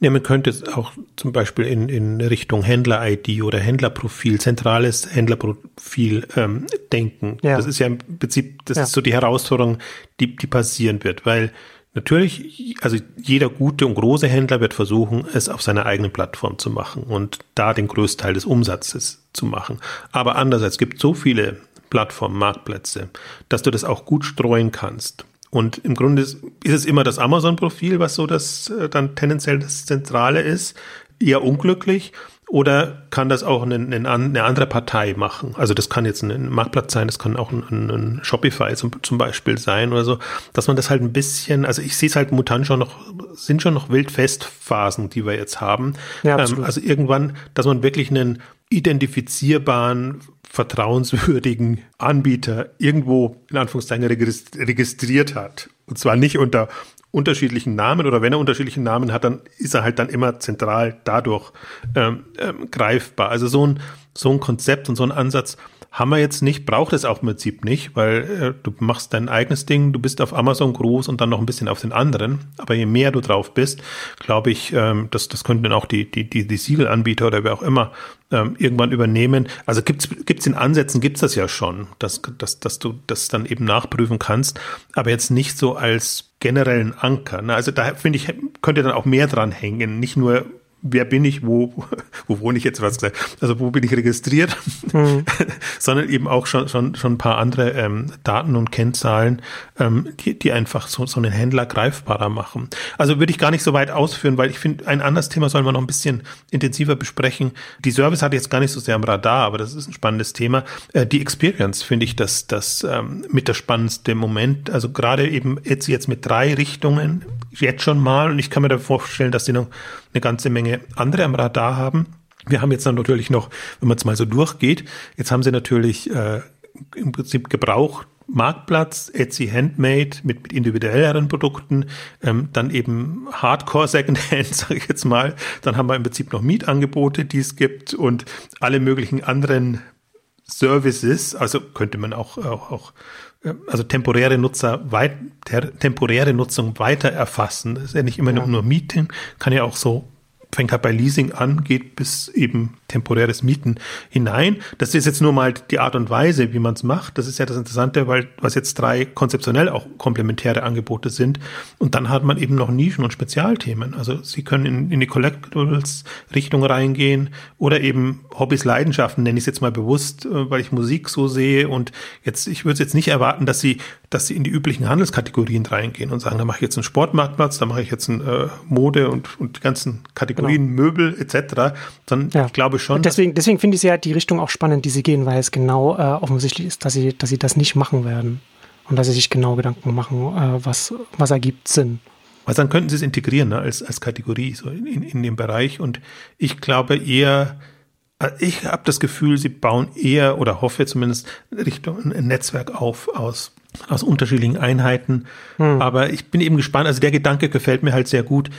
Ja, man könnte es auch zum Beispiel in, in Richtung Händler-ID oder Händlerprofil, zentrales Händlerprofil ähm, denken. Ja. Das ist ja im Prinzip, das ja. ist so die Herausforderung, die, die passieren wird, weil natürlich, also jeder gute und große Händler wird versuchen, es auf seiner eigenen Plattform zu machen und da den größten Teil des Umsatzes zu machen. Aber andererseits gibt es so viele Plattformen, Marktplätze, dass du das auch gut streuen kannst. Und im Grunde ist, ist es immer das Amazon-Profil, was so das äh, dann tendenziell das Zentrale ist, eher unglücklich. Oder kann das auch eine, eine, andere Partei machen? Also das kann jetzt ein Marktplatz sein, das kann auch ein, ein Shopify zum, zum, Beispiel sein oder so, dass man das halt ein bisschen, also ich sehe es halt mutant schon noch, sind schon noch Wildfestphasen, die wir jetzt haben. Ja, ähm, also irgendwann, dass man wirklich einen identifizierbaren, vertrauenswürdigen Anbieter irgendwo in Anführungszeichen registriert hat. Und zwar nicht unter unterschiedlichen Namen oder wenn er unterschiedliche Namen hat, dann ist er halt dann immer zentral dadurch ähm, ähm, greifbar. Also so ein, so ein Konzept und so ein Ansatz haben wir jetzt nicht, braucht es auch im Prinzip nicht, weil äh, du machst dein eigenes Ding, du bist auf Amazon groß und dann noch ein bisschen auf den anderen. Aber je mehr du drauf bist, glaube ich, ähm, das, das könnten auch die, die, die, die Siegelanbieter oder wer auch immer ähm, irgendwann übernehmen. Also gibt's gibt's in Ansätzen, gibt's das ja schon, dass, dass, dass du das dann eben nachprüfen kannst, aber jetzt nicht so als generellen Anker. Ne? Also da finde ich, könnte dann auch mehr dran hängen, nicht nur wer bin ich, wo, wo wohne ich jetzt, was gesagt, also wo bin ich registriert, mhm. sondern eben auch schon, schon, schon ein paar andere ähm, Daten und Kennzahlen, ähm, die, die einfach so, so einen Händler greifbarer machen. Also würde ich gar nicht so weit ausführen, weil ich finde, ein anderes Thema sollen wir noch ein bisschen intensiver besprechen. Die Service hatte jetzt gar nicht so sehr am Radar, aber das ist ein spannendes Thema. Äh, die Experience finde ich das, das ähm, mit der spannendste Moment. Also gerade eben jetzt, jetzt mit drei Richtungen, jetzt schon mal, und ich kann mir da vorstellen, dass die noch eine ganze Menge andere am Radar haben. Wir haben jetzt dann natürlich noch, wenn man es mal so durchgeht, jetzt haben sie natürlich äh, im Prinzip Gebrauch Marktplatz, Etsy Handmade mit, mit individuelleren Produkten, ähm, dann eben Hardcore Secondhand, sage ich jetzt mal. Dann haben wir im Prinzip noch Mietangebote, die es gibt und alle möglichen anderen Services. Also könnte man auch, auch, auch also temporäre Nutzer weit, temporäre Nutzung weiter erfassen. Das ist ja nicht immer ja. nur Meeting, kann ja auch so fängt halt bei Leasing an, geht bis eben temporäres Mieten hinein. Das ist jetzt nur mal die Art und Weise, wie man es macht. Das ist ja das Interessante, weil was jetzt drei konzeptionell auch komplementäre Angebote sind. Und dann hat man eben noch Nischen und Spezialthemen. Also Sie können in, in die Collectibles-Richtung reingehen oder eben Hobbys, Leidenschaften, nenne ich es jetzt mal bewusst, äh, weil ich Musik so sehe. Und jetzt, ich würde jetzt nicht erwarten, dass Sie, dass Sie in die üblichen Handelskategorien reingehen und sagen, da mache ich jetzt einen Sportmarktplatz, da mache ich jetzt einen äh, Mode und, und die ganzen Kategorien Kategorien, genau. Möbel etc., dann ja. ich glaube schon. deswegen, deswegen finde ich ja die Richtung auch spannend, die sie gehen, weil es genau äh, offensichtlich ist, dass sie, dass sie das nicht machen werden. Und dass sie sich genau Gedanken machen, äh, was, was ergibt Sinn. Weil dann könnten sie es integrieren ne, als, als Kategorie so in, in dem Bereich. Und ich glaube eher, äh, ich habe das Gefühl, sie bauen eher oder hoffe zumindest Richtung ein Netzwerk auf aus, aus unterschiedlichen Einheiten. Hm. Aber ich bin eben gespannt. Also der Gedanke gefällt mir halt sehr gut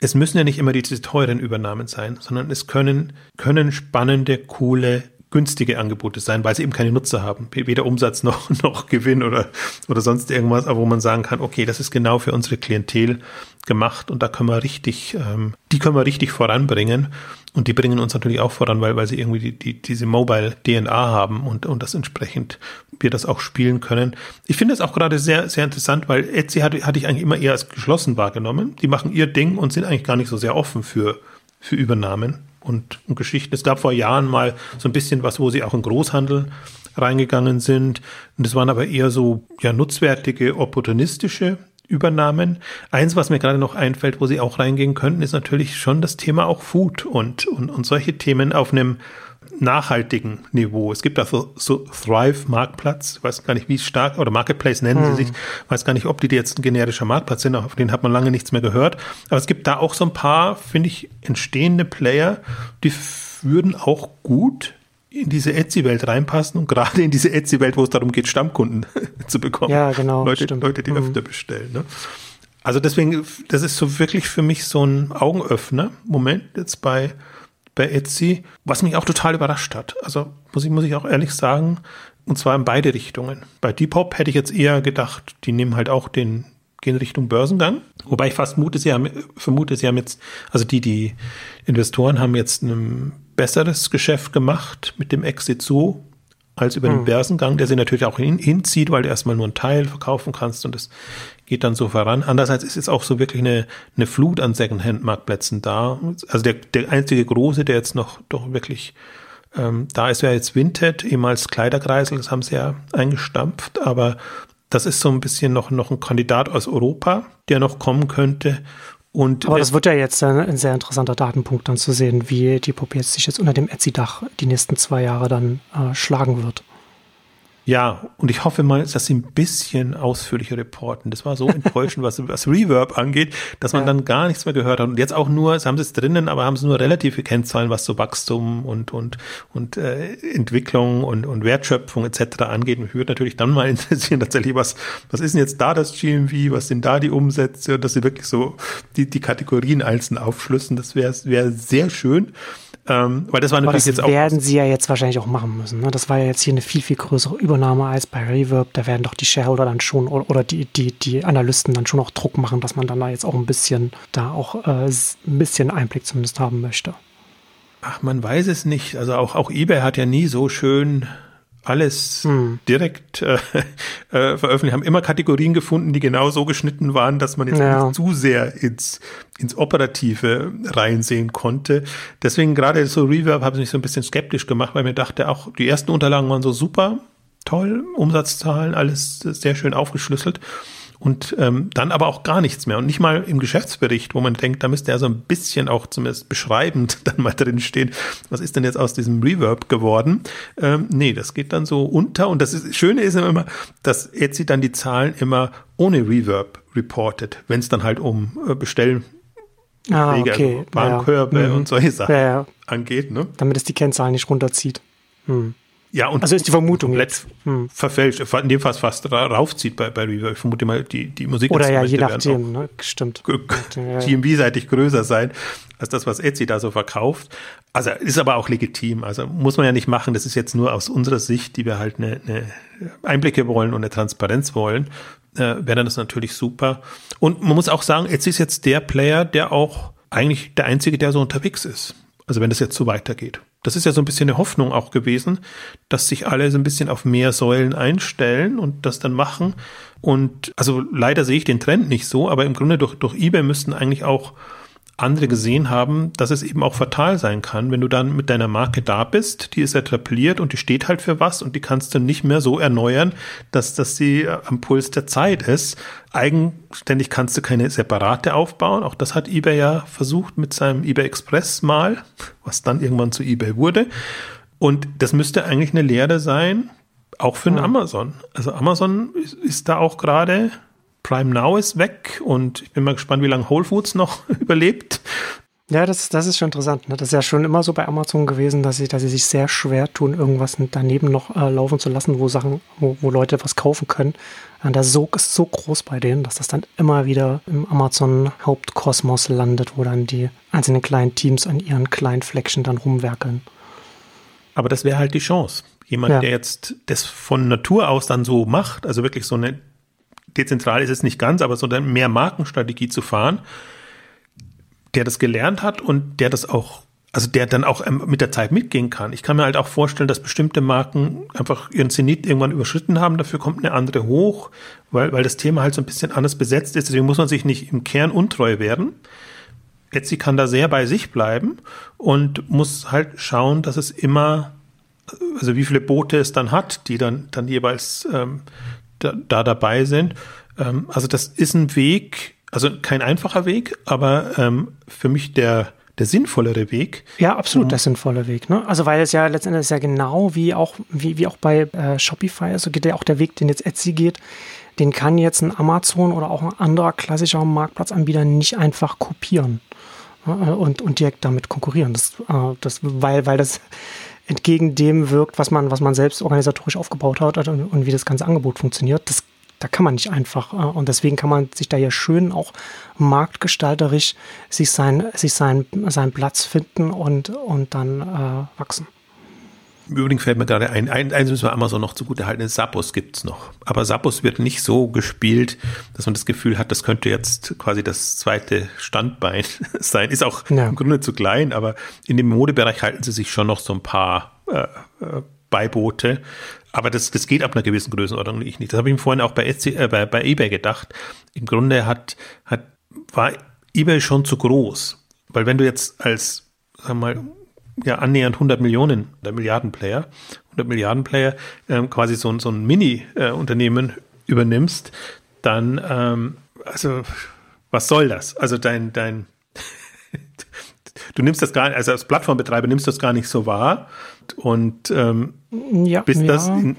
es müssen ja nicht immer diese teuren Übernahmen sein, sondern es können, können spannende, coole, günstige Angebote sein, weil sie eben keine Nutzer haben. Weder Umsatz noch, noch Gewinn oder, oder sonst irgendwas, aber wo man sagen kann, okay, das ist genau für unsere Klientel gemacht und da können wir richtig, ähm, die können wir richtig voranbringen. Und die bringen uns natürlich auch voran, weil, weil sie irgendwie die, die, diese Mobile DNA haben und, und das entsprechend wir das auch spielen können. Ich finde es auch gerade sehr, sehr interessant, weil Etsy hatte, hatte ich eigentlich immer eher als geschlossen wahrgenommen. Die machen ihr Ding und sind eigentlich gar nicht so sehr offen für, für Übernahmen und, und Geschichten. Es gab vor Jahren mal so ein bisschen was, wo sie auch in Großhandel reingegangen sind. Und das waren aber eher so, ja, nutzwertige, opportunistische Übernahmen. Eins, was mir gerade noch einfällt, wo sie auch reingehen könnten, ist natürlich schon das Thema auch Food und, und, und solche Themen auf einem nachhaltigen Niveau. Es gibt da so, so Thrive Marktplatz, ich weiß gar nicht, wie stark, oder Marketplace nennen hm. sie sich, weiß gar nicht, ob die jetzt ein generischer Marktplatz sind, auf den hat man lange nichts mehr gehört. Aber es gibt da auch so ein paar, finde ich, entstehende Player, die würden auch gut in diese Etsy-Welt reinpassen und gerade in diese Etsy-Welt, wo es darum geht, Stammkunden zu bekommen. Ja, genau. Leute, Leute die mhm. öfter bestellen. Ne? Also deswegen, das ist so wirklich für mich so ein Augenöffner. Moment, jetzt bei, bei Etsy, was mich auch total überrascht hat. Also muss ich, muss ich auch ehrlich sagen, und zwar in beide Richtungen. Bei Depop hätte ich jetzt eher gedacht, die nehmen halt auch den, gehen Richtung Börsengang. Wobei ich fast mute, sie haben, vermute, sie haben jetzt, also die, die Investoren haben jetzt ein besseres Geschäft gemacht mit dem Exit so als über den hm. Börsengang, der sie natürlich auch hin, hinzieht, weil du erstmal nur einen Teil verkaufen kannst und das geht dann so voran. Andererseits ist jetzt auch so wirklich eine, eine Flut an Secondhand-Marktplätzen da. Also der, der einzige große, der jetzt noch doch wirklich ähm, da ist, ja jetzt Vinted, ehemals Kleiderkreisel, das haben sie ja eingestampft, aber das ist so ein bisschen noch, noch ein Kandidat aus Europa, der noch kommen könnte. Und Aber das wird ja jetzt ein sehr interessanter Datenpunkt dann zu sehen, wie die Pop jetzt sich jetzt unter dem Etsy-Dach die nächsten zwei Jahre dann äh, schlagen wird. Ja, und ich hoffe mal, dass sie ein bisschen ausführlicher reporten. Das war so enttäuschend, was, was Reverb angeht, dass man ja. dann gar nichts mehr gehört hat. Und jetzt auch nur, sie haben es drinnen, aber haben sie nur relative Kennzahlen, was so Wachstum und, und, und äh, Entwicklung und, und Wertschöpfung etc. angeht. Mich würde natürlich dann mal interessieren, tatsächlich, was, was ist denn jetzt da das GMV, was sind da die Umsätze und dass sie wirklich so die, die Kategorien einzeln aufschlüssen. Das wäre wär sehr schön. Ähm, weil das war natürlich das jetzt auch. werden sie ja jetzt wahrscheinlich auch machen müssen. Ne? Das war ja jetzt hier eine viel, viel größere Übernahme als bei Reverb. Da werden doch die Shareholder dann schon oder, oder die, die, die Analysten dann schon auch Druck machen, dass man dann da jetzt auch ein bisschen, da auch äh, ein bisschen Einblick zumindest haben möchte. Ach, man weiß es nicht. Also auch, auch eBay hat ja nie so schön alles hm. direkt äh, äh, veröffentlicht, haben immer Kategorien gefunden, die genau so geschnitten waren, dass man jetzt ja. nicht zu sehr ins, ins Operative reinsehen konnte. Deswegen gerade so Reverb habe ich mich so ein bisschen skeptisch gemacht, weil mir dachte auch, die ersten Unterlagen waren so super, toll, Umsatzzahlen, alles sehr schön aufgeschlüsselt und ähm, dann aber auch gar nichts mehr und nicht mal im Geschäftsbericht, wo man denkt, da müsste ja so ein bisschen auch zumindest beschreibend dann mal drin stehen, was ist denn jetzt aus diesem Reverb geworden? Ähm, nee, das geht dann so unter und das ist, Schöne ist immer, dass Etsy dann die Zahlen immer ohne Reverb reportet, wenn es dann halt um äh, Bestellen Ah, Wege, okay. also Warenkörbe ja, ja. und solche Sachen ja, angeht. Ne? Damit es die Kennzahlen nicht runterzieht. Hm. Ja, und also ist die Vermutung komplett hm. verfälscht, in dem Fall fast raufzieht bei, bei Reverb. Ich vermute mal, die, die Musik Oder ja, je nachdem, ne? stimmt. GMB-seitig größer sein als das, was Etsy da so verkauft. Also ist aber auch legitim. Also muss man ja nicht machen. Das ist jetzt nur aus unserer Sicht, die wir halt eine, eine Einblicke wollen und eine Transparenz wollen, äh, wäre dann das natürlich super. Und man muss auch sagen, Etsy ist jetzt der Player, der auch eigentlich der einzige, der so unterwegs ist. Also wenn das jetzt so weitergeht. Das ist ja so ein bisschen eine Hoffnung auch gewesen, dass sich alle so ein bisschen auf mehr Säulen einstellen und das dann machen. Und also leider sehe ich den Trend nicht so, aber im Grunde durch, durch eBay müssten eigentlich auch andere gesehen haben, dass es eben auch fatal sein kann, wenn du dann mit deiner Marke da bist, die ist etabliert und die steht halt für was und die kannst du nicht mehr so erneuern, dass, dass sie äh, am Puls der Zeit ist. Eigenständig kannst du keine separate aufbauen. Auch das hat eBay ja versucht mit seinem eBay Express mal, was dann irgendwann zu eBay wurde. Und das müsste eigentlich eine Lehre sein, auch für den Amazon. Also Amazon ist, ist da auch gerade Prime Now ist weg und ich bin mal gespannt, wie lange Whole Foods noch überlebt. Ja, das, das ist schon interessant. Ne? Das ist ja schon immer so bei Amazon gewesen, dass sie, dass sie sich sehr schwer tun, irgendwas daneben noch äh, laufen zu lassen, wo Sachen, wo, wo Leute was kaufen können. Und der Sog ist so groß bei denen, dass das dann immer wieder im Amazon-Hauptkosmos landet, wo dann die einzelnen kleinen Teams an ihren kleinen Fleckchen dann rumwerkeln. Aber das wäre halt die Chance. Jemand, ja. der jetzt das von Natur aus dann so macht, also wirklich so eine dezentral ist es nicht ganz, aber so eine mehr Markenstrategie zu fahren, der das gelernt hat und der das auch, also der dann auch ähm, mit der Zeit mitgehen kann. Ich kann mir halt auch vorstellen, dass bestimmte Marken einfach ihren Zenit irgendwann überschritten haben, dafür kommt eine andere hoch, weil, weil das Thema halt so ein bisschen anders besetzt ist. Deswegen muss man sich nicht im Kern untreu werden. Etsy kann da sehr bei sich bleiben und muss halt schauen, dass es immer, also wie viele Boote es dann hat, die dann, dann jeweils ähm, da, da dabei sind. Ähm, also das ist ein Weg, also kein einfacher Weg, aber ähm, für mich der der sinnvollere Weg. Ja, absolut der sinnvolle Weg. Ne? Also weil es ja letztendlich ja genau wie auch, wie, wie auch bei äh, Shopify, also geht ja auch der Weg, den jetzt Etsy geht, den kann jetzt ein Amazon oder auch ein anderer klassischer Marktplatzanbieter nicht einfach kopieren ne? und, und direkt damit konkurrieren. Das, äh, das, weil, weil das entgegen dem wirkt, was man, was man selbst organisatorisch aufgebaut hat und, und wie das ganze Angebot funktioniert. Das, da kann man nicht einfach. Äh, und deswegen kann man sich da ja schön auch marktgestalterisch sich, sein, sich sein, seinen Platz finden und, und dann äh, wachsen. Übrigens fällt mir gerade ein, ein eins müssen wir Amazon noch zugute halten, Sappos gibt's noch. Aber Sappos wird nicht so gespielt, dass man das Gefühl hat, das könnte jetzt quasi das zweite Standbein sein. Ist auch ja. im Grunde zu klein, aber in dem Modebereich halten sie sich schon noch so ein paar äh, äh, Beiboote. Aber das, das geht ab einer gewissen Größenordnung nicht. Das habe ich mir vorhin auch bei, Etsy, äh, bei, bei eBay gedacht. Im Grunde hat, hat, war eBay schon zu groß. Weil wenn du jetzt als, sag mal, ja annähernd 100 Millionen oder Milliarden-Player, 100 Milliarden-Player ähm, quasi so, so ein Mini-Unternehmen äh, übernimmst, dann, ähm, also, was soll das? Also dein, dein, du nimmst das gar nicht, also als Plattformbetreiber nimmst du das gar nicht so wahr und ähm, ja, bis ja. das in,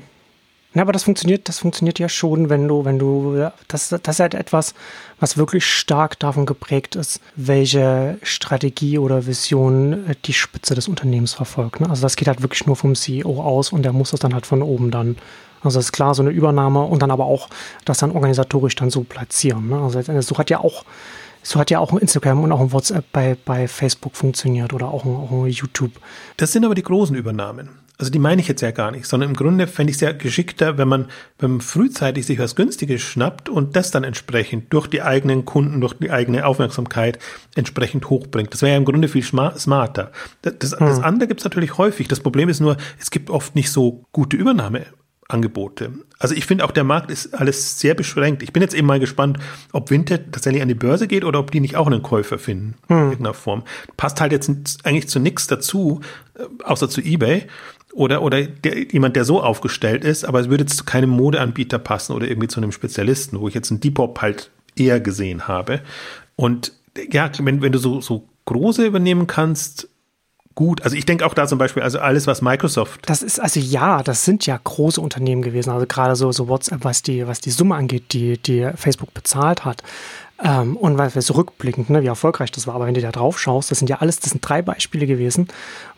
Na, aber das funktioniert, das funktioniert ja schon, wenn du, wenn du, das, das ist halt etwas, was wirklich stark davon geprägt ist, welche Strategie oder Vision äh, die Spitze des Unternehmens verfolgt. Ne? Also das geht halt wirklich nur vom CEO aus und der muss das dann halt von oben dann also ist klar, so eine Übernahme und dann aber auch das dann organisatorisch dann so platzieren. Ne? Also so hat ja auch so hat ja auch ein Instagram und auch ein WhatsApp bei, bei Facebook funktioniert oder auch ein, auch ein YouTube. Das sind aber die großen Übernahmen. Also die meine ich jetzt ja gar nicht, sondern im Grunde fände ich es ja geschickter, wenn man, wenn man frühzeitig sich was Günstiges schnappt und das dann entsprechend durch die eigenen Kunden, durch die eigene Aufmerksamkeit entsprechend hochbringt. Das wäre ja im Grunde viel smarter. Das, das, hm. das andere gibt es natürlich häufig. Das Problem ist nur, es gibt oft nicht so gute Übernahme. Angebote. Also ich finde auch der Markt ist alles sehr beschränkt. Ich bin jetzt eben mal gespannt, ob Vinted tatsächlich an die Börse geht oder ob die nicht auch einen Käufer finden hm. in irgendeiner Form. Passt halt jetzt eigentlich zu nichts dazu, äh, außer zu eBay oder oder der, jemand, der so aufgestellt ist, aber es würde jetzt zu keinem Modeanbieter passen oder irgendwie zu einem Spezialisten, wo ich jetzt einen Depop halt eher gesehen habe. Und ja, wenn, wenn du so, so große übernehmen kannst, gut. Also ich denke auch da zum Beispiel, also alles, was Microsoft. Das ist, also ja, das sind ja große Unternehmen gewesen. Also gerade so, so WhatsApp, was die, was die Summe angeht, die, die Facebook bezahlt hat. Ähm, und weil wir so rückblickend, ne, wie erfolgreich das war, aber wenn du da drauf schaust, das sind ja alles, das sind drei Beispiele gewesen,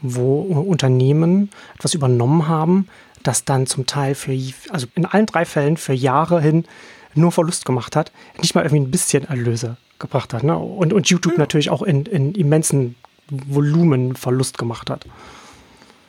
wo Unternehmen etwas übernommen haben, das dann zum Teil für, also in allen drei Fällen für Jahre hin nur Verlust gemacht hat, nicht mal irgendwie ein bisschen Erlöse gebracht hat. Ne? Und, und YouTube ja. natürlich auch in, in immensen Volumenverlust gemacht hat.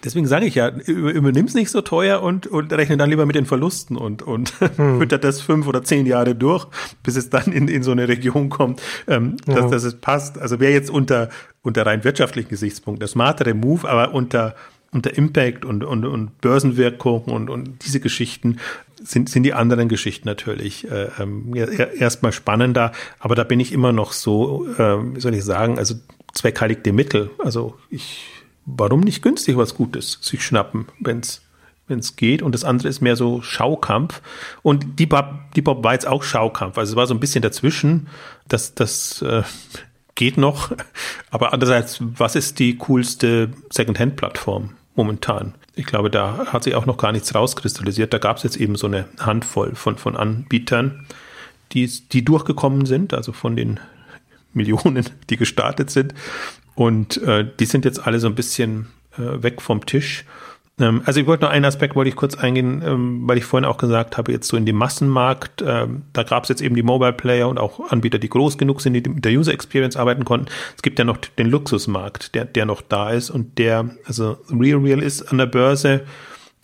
Deswegen sage ich ja, übernimm es nicht so teuer und, und rechne dann lieber mit den Verlusten und, und hm. füttert das fünf oder zehn Jahre durch, bis es dann in, in so eine Region kommt, ähm, dass, ja. dass es passt. Also wäre jetzt unter, unter rein wirtschaftlichen Gesichtspunkten der smartere Move, aber unter, unter Impact und, und, und Börsenwirkung und, und diese Geschichten sind, sind die anderen Geschichten natürlich äh, ähm, erstmal spannender. Aber da bin ich immer noch so, äh, wie soll ich sagen, also zweckheiligte Mittel. Also ich, warum nicht günstig was Gutes sich schnappen, wenn es wenn es geht. Und das andere ist mehr so Schaukampf. Und die Bob, die Bob war jetzt auch Schaukampf. Also es war so ein bisschen dazwischen. Das, das äh, geht noch. Aber andererseits, was ist die coolste Secondhand-Plattform momentan? Ich glaube, da hat sich auch noch gar nichts rauskristallisiert. Da gab es jetzt eben so eine Handvoll von, von Anbietern, die, die durchgekommen sind, also von den Millionen, die gestartet sind. Und äh, die sind jetzt alle so ein bisschen äh, weg vom Tisch. Ähm, also ich wollte noch einen Aspekt wollte ich kurz eingehen, ähm, weil ich vorhin auch gesagt habe, jetzt so in dem Massenmarkt, ähm, da gab es jetzt eben die Mobile Player und auch Anbieter, die groß genug sind, die mit der User Experience arbeiten konnten. Es gibt ja noch den Luxusmarkt, der, der noch da ist und der, also Real Real ist an der Börse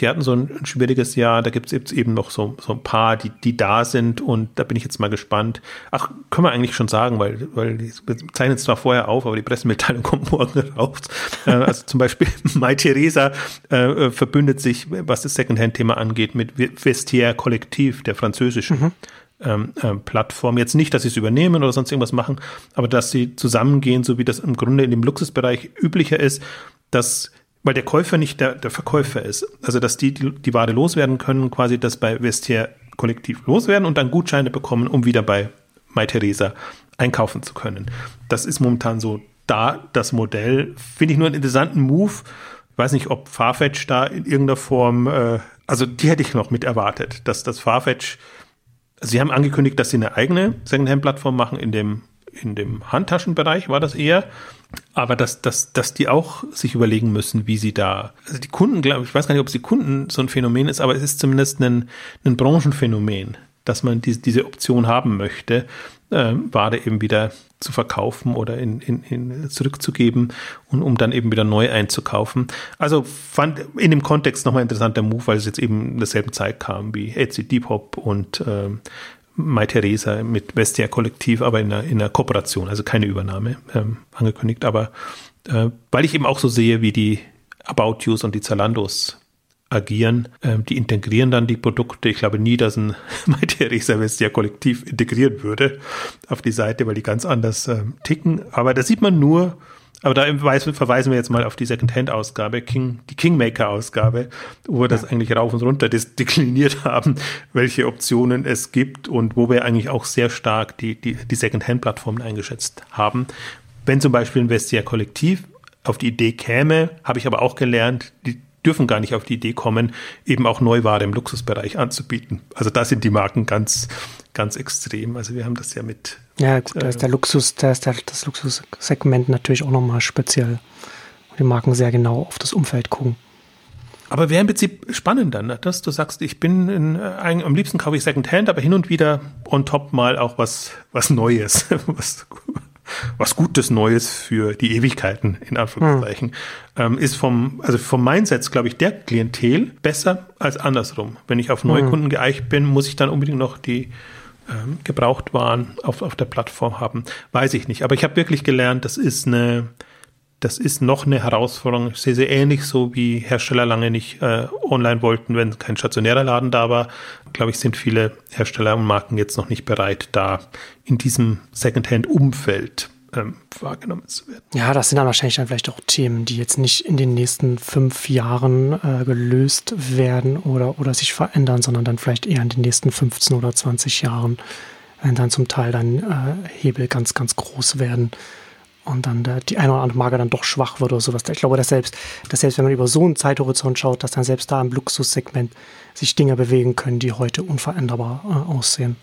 die hatten so ein, schwieriges Jahr. Da gibt es eben noch so, so ein paar, die, die da sind und da bin ich jetzt mal gespannt. Ach, können wir eigentlich schon sagen, weil, weil die, wir zeichnen es zwar vorher auf, aber die Pressemitteilung kommt morgen raus. Äh, also zum Beispiel Mai Theresa äh, verbündet sich, was das Secondhand-Thema angeht, mit Vestiaire Kollektiv, der französischen. Mhm. Ähm, äh, Plattform. Jetzt nicht, dass sie es übernehmen oder sonst irgendwas machen, aber dass sie zusammengehen, so wie das im Grunde in dem Luxusbereich üblicher ist, dass weil der Käufer nicht der, der Verkäufer ist. Also, dass die, die die Ware loswerden können, quasi das bei Vestiaire kollektiv loswerden und dann Gutscheine bekommen, um wieder bei Mai Theresa einkaufen zu können. Das ist momentan so da das Modell. Finde ich nur einen interessanten Move. Ich weiß nicht, ob Farfetch da in irgendeiner Form, äh, also die hätte ich noch mit erwartet, dass das Farfetch, also sie haben angekündigt, dass sie eine eigene Secondhand-Plattform machen in dem in dem Handtaschenbereich war das eher. Aber dass, dass, dass die auch sich überlegen müssen, wie sie da, also die Kunden, glaube ich, weiß gar nicht, ob es die Kunden so ein Phänomen ist, aber es ist zumindest ein, ein Branchenphänomen, dass man die, diese Option haben möchte, äh, Ware eben wieder zu verkaufen oder in, in, in zurückzugeben und um dann eben wieder neu einzukaufen. Also fand in dem Kontext nochmal interessanter Move, weil es jetzt eben in derselben Zeit kam wie Etsy Depop und äh, Mai Theresa mit Vestia Kollektiv, aber in einer, in einer Kooperation, also keine Übernahme ähm, angekündigt. Aber äh, weil ich eben auch so sehe, wie die About Yous und die Zalandos agieren, ähm, die integrieren dann die Produkte. Ich glaube nie, dass ein Mai Theresa Vestia Kollektiv integrieren würde auf die Seite, weil die ganz anders ähm, ticken. Aber da sieht man nur, aber da verweisen wir jetzt mal auf die Second-Hand-Ausgabe, King, die Kingmaker-Ausgabe, wo wir das eigentlich rauf und runter dekliniert haben, welche Optionen es gibt und wo wir eigentlich auch sehr stark die, die, die Second-Hand-Plattformen eingeschätzt haben. Wenn zum Beispiel ein Vestia Kollektiv auf die Idee käme, habe ich aber auch gelernt, die dürfen gar nicht auf die Idee kommen, eben auch Neuware im Luxusbereich anzubieten. Also da sind die Marken ganz, ganz extrem. Also wir haben das ja mit. Ja, gut, da ist der Luxus, da ist der, das Luxussegment natürlich auch nochmal speziell. Die Marken sehr genau auf das Umfeld gucken. Aber wäre im Prinzip spannend dann, ne? dass du sagst, ich bin in, äh, am liebsten kaufe ich Secondhand, aber hin und wieder on top mal auch was, was Neues, was, was Gutes Neues für die Ewigkeiten, in Anführungszeichen, hm. ähm, ist vom, also vom Mindset, glaube ich, der Klientel besser als andersrum. Wenn ich auf Neukunden hm. geeicht bin, muss ich dann unbedingt noch die ähm, Gebrauchtwaren auf, auf der Plattform haben. Weiß ich nicht. Aber ich habe wirklich gelernt, das ist eine, das ist noch eine Herausforderung. Sehe sie ähnlich so, wie Hersteller lange nicht äh, online wollten, wenn kein stationärer Laden da war. Glaube ich, sind viele Hersteller und Marken jetzt noch nicht bereit, da in diesem Secondhand-Umfeld ähm, wahrgenommen zu werden. Ja, das sind dann wahrscheinlich dann vielleicht auch Themen, die jetzt nicht in den nächsten fünf Jahren äh, gelöst werden oder, oder sich verändern, sondern dann vielleicht eher in den nächsten 15 oder 20 Jahren, wenn dann zum Teil dann äh, Hebel ganz, ganz groß werden und dann der, die eine oder andere Marke dann doch schwach wird oder sowas. Ich glaube, dass selbst, dass selbst wenn man über so einen Zeithorizont schaut, dass dann selbst da im Luxussegment sich Dinge bewegen können, die heute unveränderbar äh, aussehen.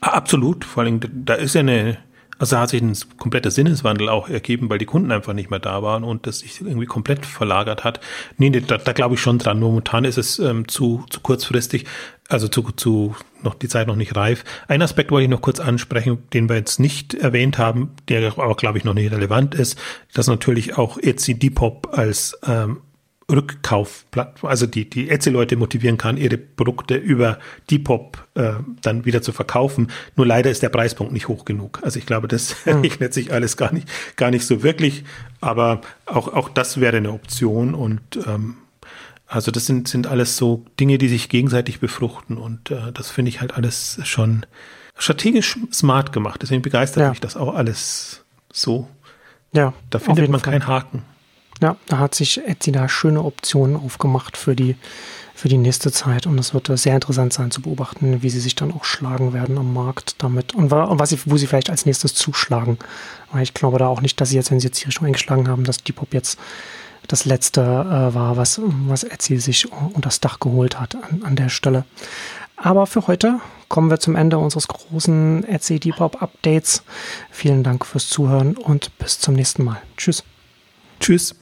Absolut, vor allem da ist ja eine, also hat sich ein kompletter Sinneswandel auch ergeben, weil die Kunden einfach nicht mehr da waren und das sich irgendwie komplett verlagert hat. Nee, da, da glaube ich schon dran. Momentan ist es ähm, zu, zu kurzfristig, also zu, zu noch die Zeit noch nicht reif. Ein Aspekt wollte ich noch kurz ansprechen, den wir jetzt nicht erwähnt haben, der aber glaube ich noch nicht relevant ist, dass natürlich auch Etsy Depop als ähm, Rückkaufplattform, also die, die Etsy-Leute motivieren kann, ihre Produkte über Depop äh, dann wieder zu verkaufen. Nur leider ist der Preispunkt nicht hoch genug. Also ich glaube, das hm. rechnet sich alles gar nicht, gar nicht so wirklich. Aber auch, auch das wäre eine Option und ähm, also das sind, sind alles so Dinge, die sich gegenseitig befruchten und äh, das finde ich halt alles schon strategisch smart gemacht. Deswegen begeistert ja. mich das auch alles so. Ja. Da findet man keinen Haken. Ja, da hat sich Etsy da schöne Optionen aufgemacht für die, für die nächste Zeit. Und es wird sehr interessant sein zu beobachten, wie sie sich dann auch schlagen werden am Markt damit und was sie, wo sie vielleicht als nächstes zuschlagen. Weil ich glaube da auch nicht, dass sie jetzt, wenn sie jetzt die Richtung eingeschlagen haben, dass Depop jetzt das letzte äh, war, was, was Etsy sich unter das Dach geholt hat an, an der Stelle. Aber für heute kommen wir zum Ende unseres großen Etsy Depop Updates. Vielen Dank fürs Zuhören und bis zum nächsten Mal. Tschüss. Tschüss.